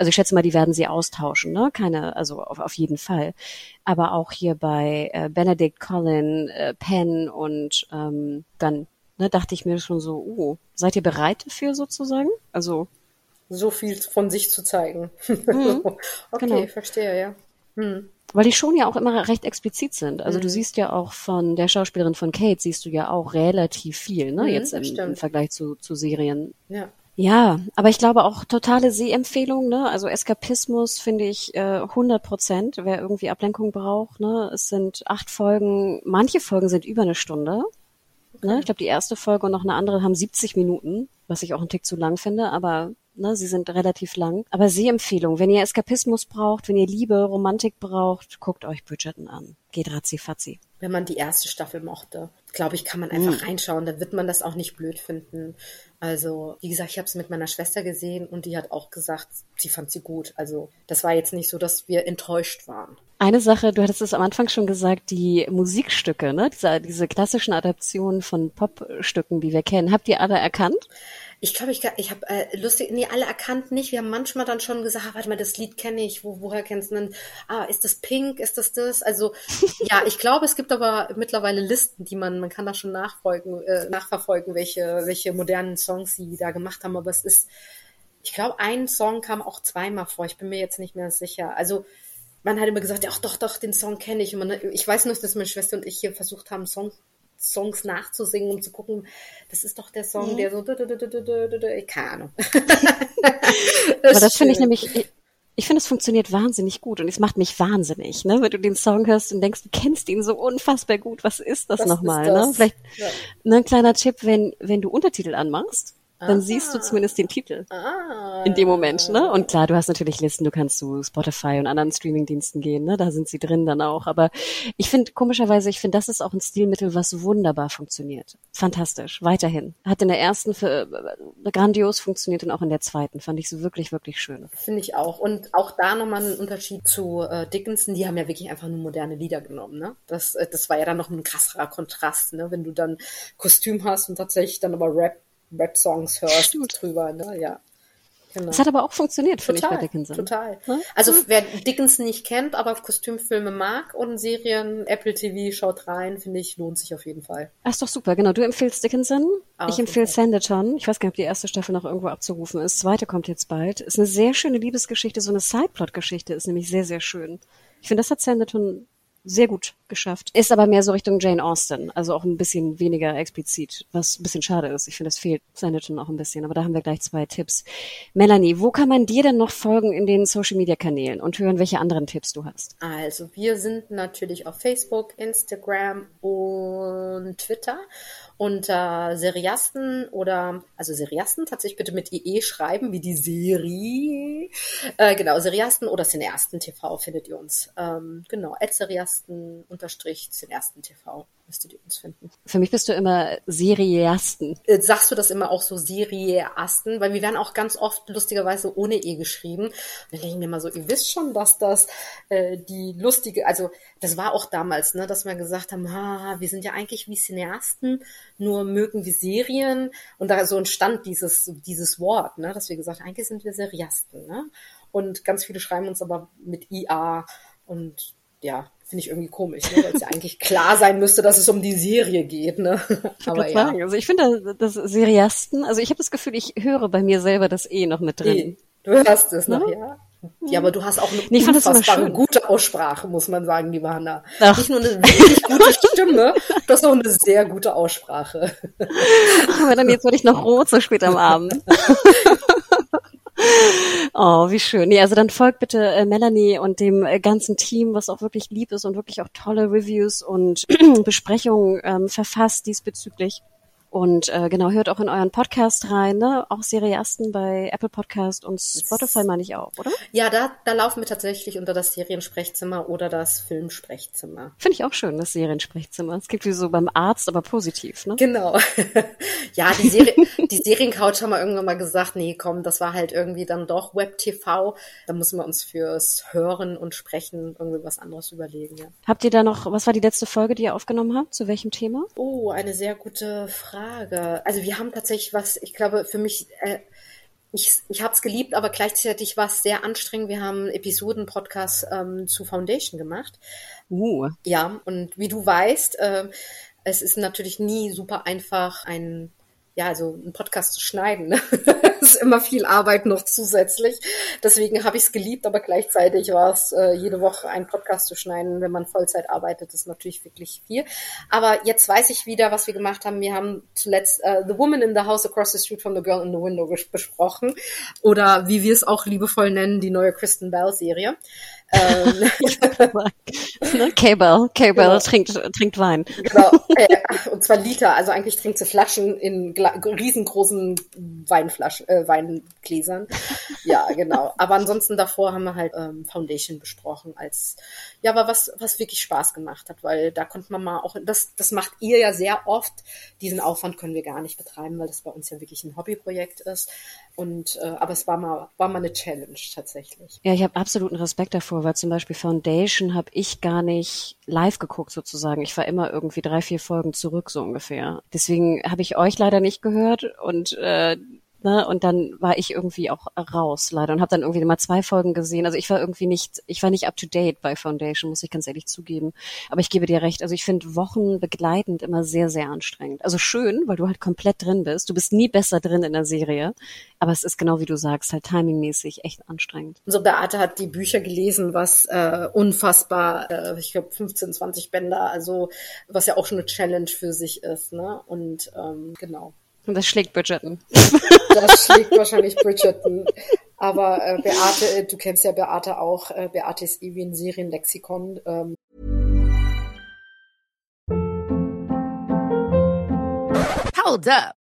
also ich schätze mal, die werden sie austauschen, ne? Keine, also auf, auf jeden Fall. Aber auch hier bei äh, Benedict, Colin, äh, Penn und ähm, dann ne, dachte ich mir schon so, uh, seid ihr bereit dafür sozusagen? Also so viel von sich zu zeigen. Mhm, okay, genau. verstehe, ja. Hm. Weil die schon ja auch immer recht explizit sind. Also mhm. du siehst ja auch von der Schauspielerin von Kate, siehst du ja auch relativ viel, ne? Mhm, Jetzt im, im, Vergleich zu, zu Serien. Ja. Ja, aber ich glaube auch totale Sehempfehlung, ne? Also Eskapismus finde ich äh, 100 Prozent, wer irgendwie Ablenkung braucht, ne? Es sind acht Folgen, manche Folgen sind über eine Stunde. Ne? Okay. Ne? Ich glaube, die erste Folge und noch eine andere haben 70 Minuten, was ich auch einen Tick zu lang finde, aber ne, sie sind relativ lang. Aber Sehempfehlung, wenn ihr Eskapismus braucht, wenn ihr Liebe, Romantik braucht, guckt euch Bridgerton an. Geht ratzi fatzi. Wenn man die erste Staffel mochte, glaube ich, kann man einfach mhm. reinschauen, dann wird man das auch nicht blöd finden. Also, wie gesagt, ich habe es mit meiner Schwester gesehen und die hat auch gesagt, sie fand sie gut. Also, das war jetzt nicht so, dass wir enttäuscht waren. Eine Sache, du hattest es am Anfang schon gesagt, die Musikstücke, ne? Diese, diese klassischen Adaptionen von Popstücken, die wir kennen. Habt ihr alle erkannt? Ich glaube, ich, ich habe äh, lustig, nee, alle erkannt nicht. Wir haben manchmal dann schon gesagt, ah, warte mal, das Lied kenne ich. Wo, woher kennst du denn? Ah, ist das Pink? Ist das das? Also ja, ich glaube, es gibt aber mittlerweile Listen, die man, man kann da schon nachfolgen, äh, nachverfolgen, welche, welche modernen Songs sie da gemacht haben. Aber es ist, ich glaube, ein Song kam auch zweimal vor. Ich bin mir jetzt nicht mehr sicher. Also man hat immer gesagt, ja, ach doch, doch, den Song kenne ich. Und man, ich weiß noch, dass meine Schwester und ich hier versucht haben, Song, Songs nachzusingen, um zu gucken, das ist doch der Song, mhm. der so, keine Ahnung. Aber das finde ich nämlich, ich, ich finde, es funktioniert wahnsinnig gut und es macht mich wahnsinnig, ne? Wenn du den Song hörst und denkst, du kennst ihn so unfassbar gut, was ist das nochmal, ne? Vielleicht ja. ne, ein kleiner Tipp, wenn, wenn du Untertitel anmachst, dann ah. siehst du zumindest den Titel ah. in dem Moment, ne? Und klar, du hast natürlich Listen, du kannst zu Spotify und anderen Streamingdiensten gehen, ne? Da sind sie drin dann auch. Aber ich finde, komischerweise, ich finde, das ist auch ein Stilmittel, was wunderbar funktioniert. Fantastisch. Weiterhin. Hat in der ersten für, äh, grandios funktioniert und auch in der zweiten. Fand ich so wirklich, wirklich schön. Finde ich auch. Und auch da nochmal ein Unterschied zu äh, Dickinson. Die haben ja wirklich einfach nur moderne Lieder genommen, ne? Das, äh, das war ja dann noch ein krasserer Kontrast, ne? Wenn du dann Kostüm hast und tatsächlich dann aber Rap Rap-Songs hörst Stimmt. drüber, ne? Ja. Genau. Das hat aber auch funktioniert, finde ich, bei Dickinson. Total. Hm? Also wer Dickinson nicht kennt, aber Kostümfilme mag und Serien, Apple TV, schaut rein, finde ich, lohnt sich auf jeden Fall. Ach, ist doch super. Genau, du empfiehlst Dickinson. Ah, ich empfehle. Sanditon. Ich weiß gar nicht, ob die erste Staffel noch irgendwo abzurufen ist. Zweite kommt jetzt bald. Ist eine sehr schöne Liebesgeschichte, so eine Sideplot-Geschichte ist nämlich sehr, sehr schön. Ich finde, das hat Sanditon sehr gut geschafft. Ist aber mehr so Richtung Jane Austen, also auch ein bisschen weniger explizit, was ein bisschen schade ist. Ich finde, es fehlt Sanditon auch ein bisschen, aber da haben wir gleich zwei Tipps. Melanie, wo kann man dir denn noch folgen in den Social Media Kanälen und hören, welche anderen Tipps du hast? Also, wir sind natürlich auf Facebook, Instagram und Twitter unter Seriasten oder, also Seriasten tatsächlich bitte mit IE schreiben, wie die Serie. Äh, genau, Seriasten oder Cineasten TV findet ihr uns. Ähm, genau, Seriasten unterstrich Cineasten TV müsstet ihr uns finden. Für mich bist du immer Seriasten. Äh, sagst du das immer auch so Seriasten? Weil wir werden auch ganz oft lustigerweise ohne E geschrieben. Und dann denke ich mir mal so, ihr wisst schon, dass das äh, die lustige, also das war auch damals, ne, dass wir gesagt haben, ha, wir sind ja eigentlich wie Cineasten, nur mögen wir Serien. Und da so entstand dieses, dieses Wort, ne, dass wir gesagt haben, eigentlich sind wir Seriasten. Ne? Und ganz viele schreiben uns aber mit IA und ja, finde ich irgendwie komisch, ne? weil es ja eigentlich klar sein müsste, dass es um die Serie geht. Ne? Aber ja. Sagen, also ich finde das Seriasten, also ich habe das Gefühl, ich höre bei mir selber das E noch mit drin. E. Du hörst es noch, ne? ja. Ja, aber du hast auch eine nee, unfassbare gute Aussprache, muss man sagen, liebe Hanna. Ach. Nicht nur eine wirklich gute Stimme, du hast auch eine sehr gute Aussprache. Aber dann jetzt werde ich noch rot so spät am Abend. Oh, wie schön. Nee, also dann folgt bitte äh, Melanie und dem äh, ganzen Team, was auch wirklich lieb ist und wirklich auch tolle Reviews und Besprechungen ähm, verfasst diesbezüglich. Und äh, genau, hört auch in euren Podcast rein, ne? Auch Seriasten bei Apple Podcast und Spotify meine ich auch, oder? Ja, da, da laufen wir tatsächlich unter das Seriensprechzimmer oder das Filmsprechzimmer. Finde ich auch schön, das Seriensprechzimmer. Es gibt wie so beim Arzt, aber positiv, ne? Genau. ja, die, Serie, die Seriencouch haben wir irgendwann mal gesagt, nee, komm, das war halt irgendwie dann doch Web-TV. Da müssen wir uns fürs Hören und Sprechen irgendwie was anderes überlegen, ja. Habt ihr da noch, was war die letzte Folge, die ihr aufgenommen habt? Zu welchem Thema? Oh, eine sehr gute Frage. Frage. Also wir haben tatsächlich was, ich glaube, für mich, äh, ich, ich habe es geliebt, aber gleichzeitig war es sehr anstrengend. Wir haben Episoden-Podcast ähm, zu Foundation gemacht. Uh. Ja, und wie du weißt, äh, es ist natürlich nie super einfach, ein ja, also einen Podcast zu schneiden. Ne? ist immer viel Arbeit noch zusätzlich. Deswegen habe ich es geliebt, aber gleichzeitig war es äh, jede Woche ein Podcast zu schneiden, wenn man Vollzeit arbeitet, ist natürlich wirklich viel. Aber jetzt weiß ich wieder, was wir gemacht haben. Wir haben zuletzt uh, The Woman in the House Across the Street from the Girl in the Window besprochen. Oder wie wir es auch liebevoll nennen, die neue Kristen Bell Serie. Ähm, ne? Cable, Cable genau. trinkt, trinkt Wein. Genau, und zwar Liter, also eigentlich trinkt sie Flaschen in riesengroßen Weinflaschen, äh, Weingläsern. Ja, genau. Aber ansonsten davor haben wir halt ähm, Foundation besprochen als, ja, aber was, was wirklich Spaß gemacht hat, weil da konnte man mal auch, das, das macht ihr ja sehr oft. Diesen Aufwand können wir gar nicht betreiben, weil das bei uns ja wirklich ein Hobbyprojekt ist. Und äh, aber es war mal war mal eine Challenge tatsächlich. Ja, ich habe absoluten Respekt davor, weil zum Beispiel Foundation habe ich gar nicht live geguckt sozusagen. Ich war immer irgendwie drei vier Folgen zurück so ungefähr. Deswegen habe ich euch leider nicht gehört und äh, Ne? Und dann war ich irgendwie auch raus, leider, und habe dann irgendwie mal zwei Folgen gesehen. Also ich war irgendwie nicht, ich war nicht up to date bei Foundation, muss ich ganz ehrlich zugeben. Aber ich gebe dir recht, also ich finde Wochen begleitend immer sehr, sehr anstrengend. Also schön, weil du halt komplett drin bist. Du bist nie besser drin in der Serie. Aber es ist genau wie du sagst, halt timingmäßig echt anstrengend. So Beate hat die Bücher gelesen, was äh, unfassbar, äh, ich glaube 15, 20 Bänder, also was ja auch schon eine Challenge für sich ist, ne? Und ähm, genau. Und das schlägt Bridgerton. Das schlägt wahrscheinlich Bridgerton. Aber äh, Beate, du kennst ja Beate auch. Äh, Beate ist eh wie ein Serienlexikon. Ähm. Hold up.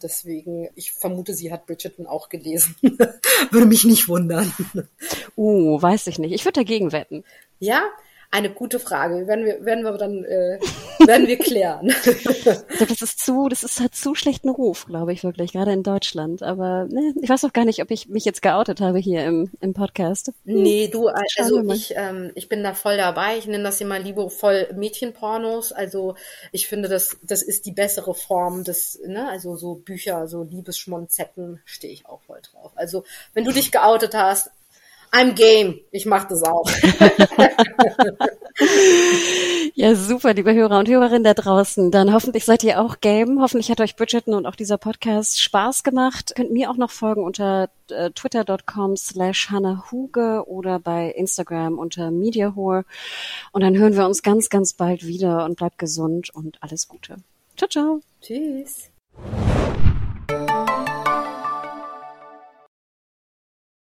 Deswegen, ich vermute, sie hat Bridgerton auch gelesen. Würde mich nicht wundern. Uh, weiß ich nicht. Ich würde dagegen wetten. Ja, eine gute Frage. Werden wir, werden wir dann, äh, werden wir klären. Also das ist zu, das ist halt zu schlechten Ruf, glaube ich wirklich, gerade in Deutschland. Aber ne, ich weiß auch gar nicht, ob ich mich jetzt geoutet habe hier im, im Podcast. Hm. Nee, du, also ich, ähm, ich bin da voll dabei. Ich nenne das immer liebevoll Mädchenpornos. Also ich finde, das, das ist die bessere Form des, ne, also so Bücher, so Liebesschmonzetten stehe ich auch voll drauf. Also wenn du dich geoutet hast, I'm game. Ich mache das auch. ja, super, liebe Hörer und Hörerinnen da draußen. Dann hoffentlich seid ihr auch game. Hoffentlich hat euch Bridgerton und auch dieser Podcast Spaß gemacht. Könnt mir auch noch folgen unter äh, twitter.com slash Huge oder bei Instagram unter MediaHore. Und dann hören wir uns ganz, ganz bald wieder und bleibt gesund und alles Gute. Ciao, ciao. Tschüss.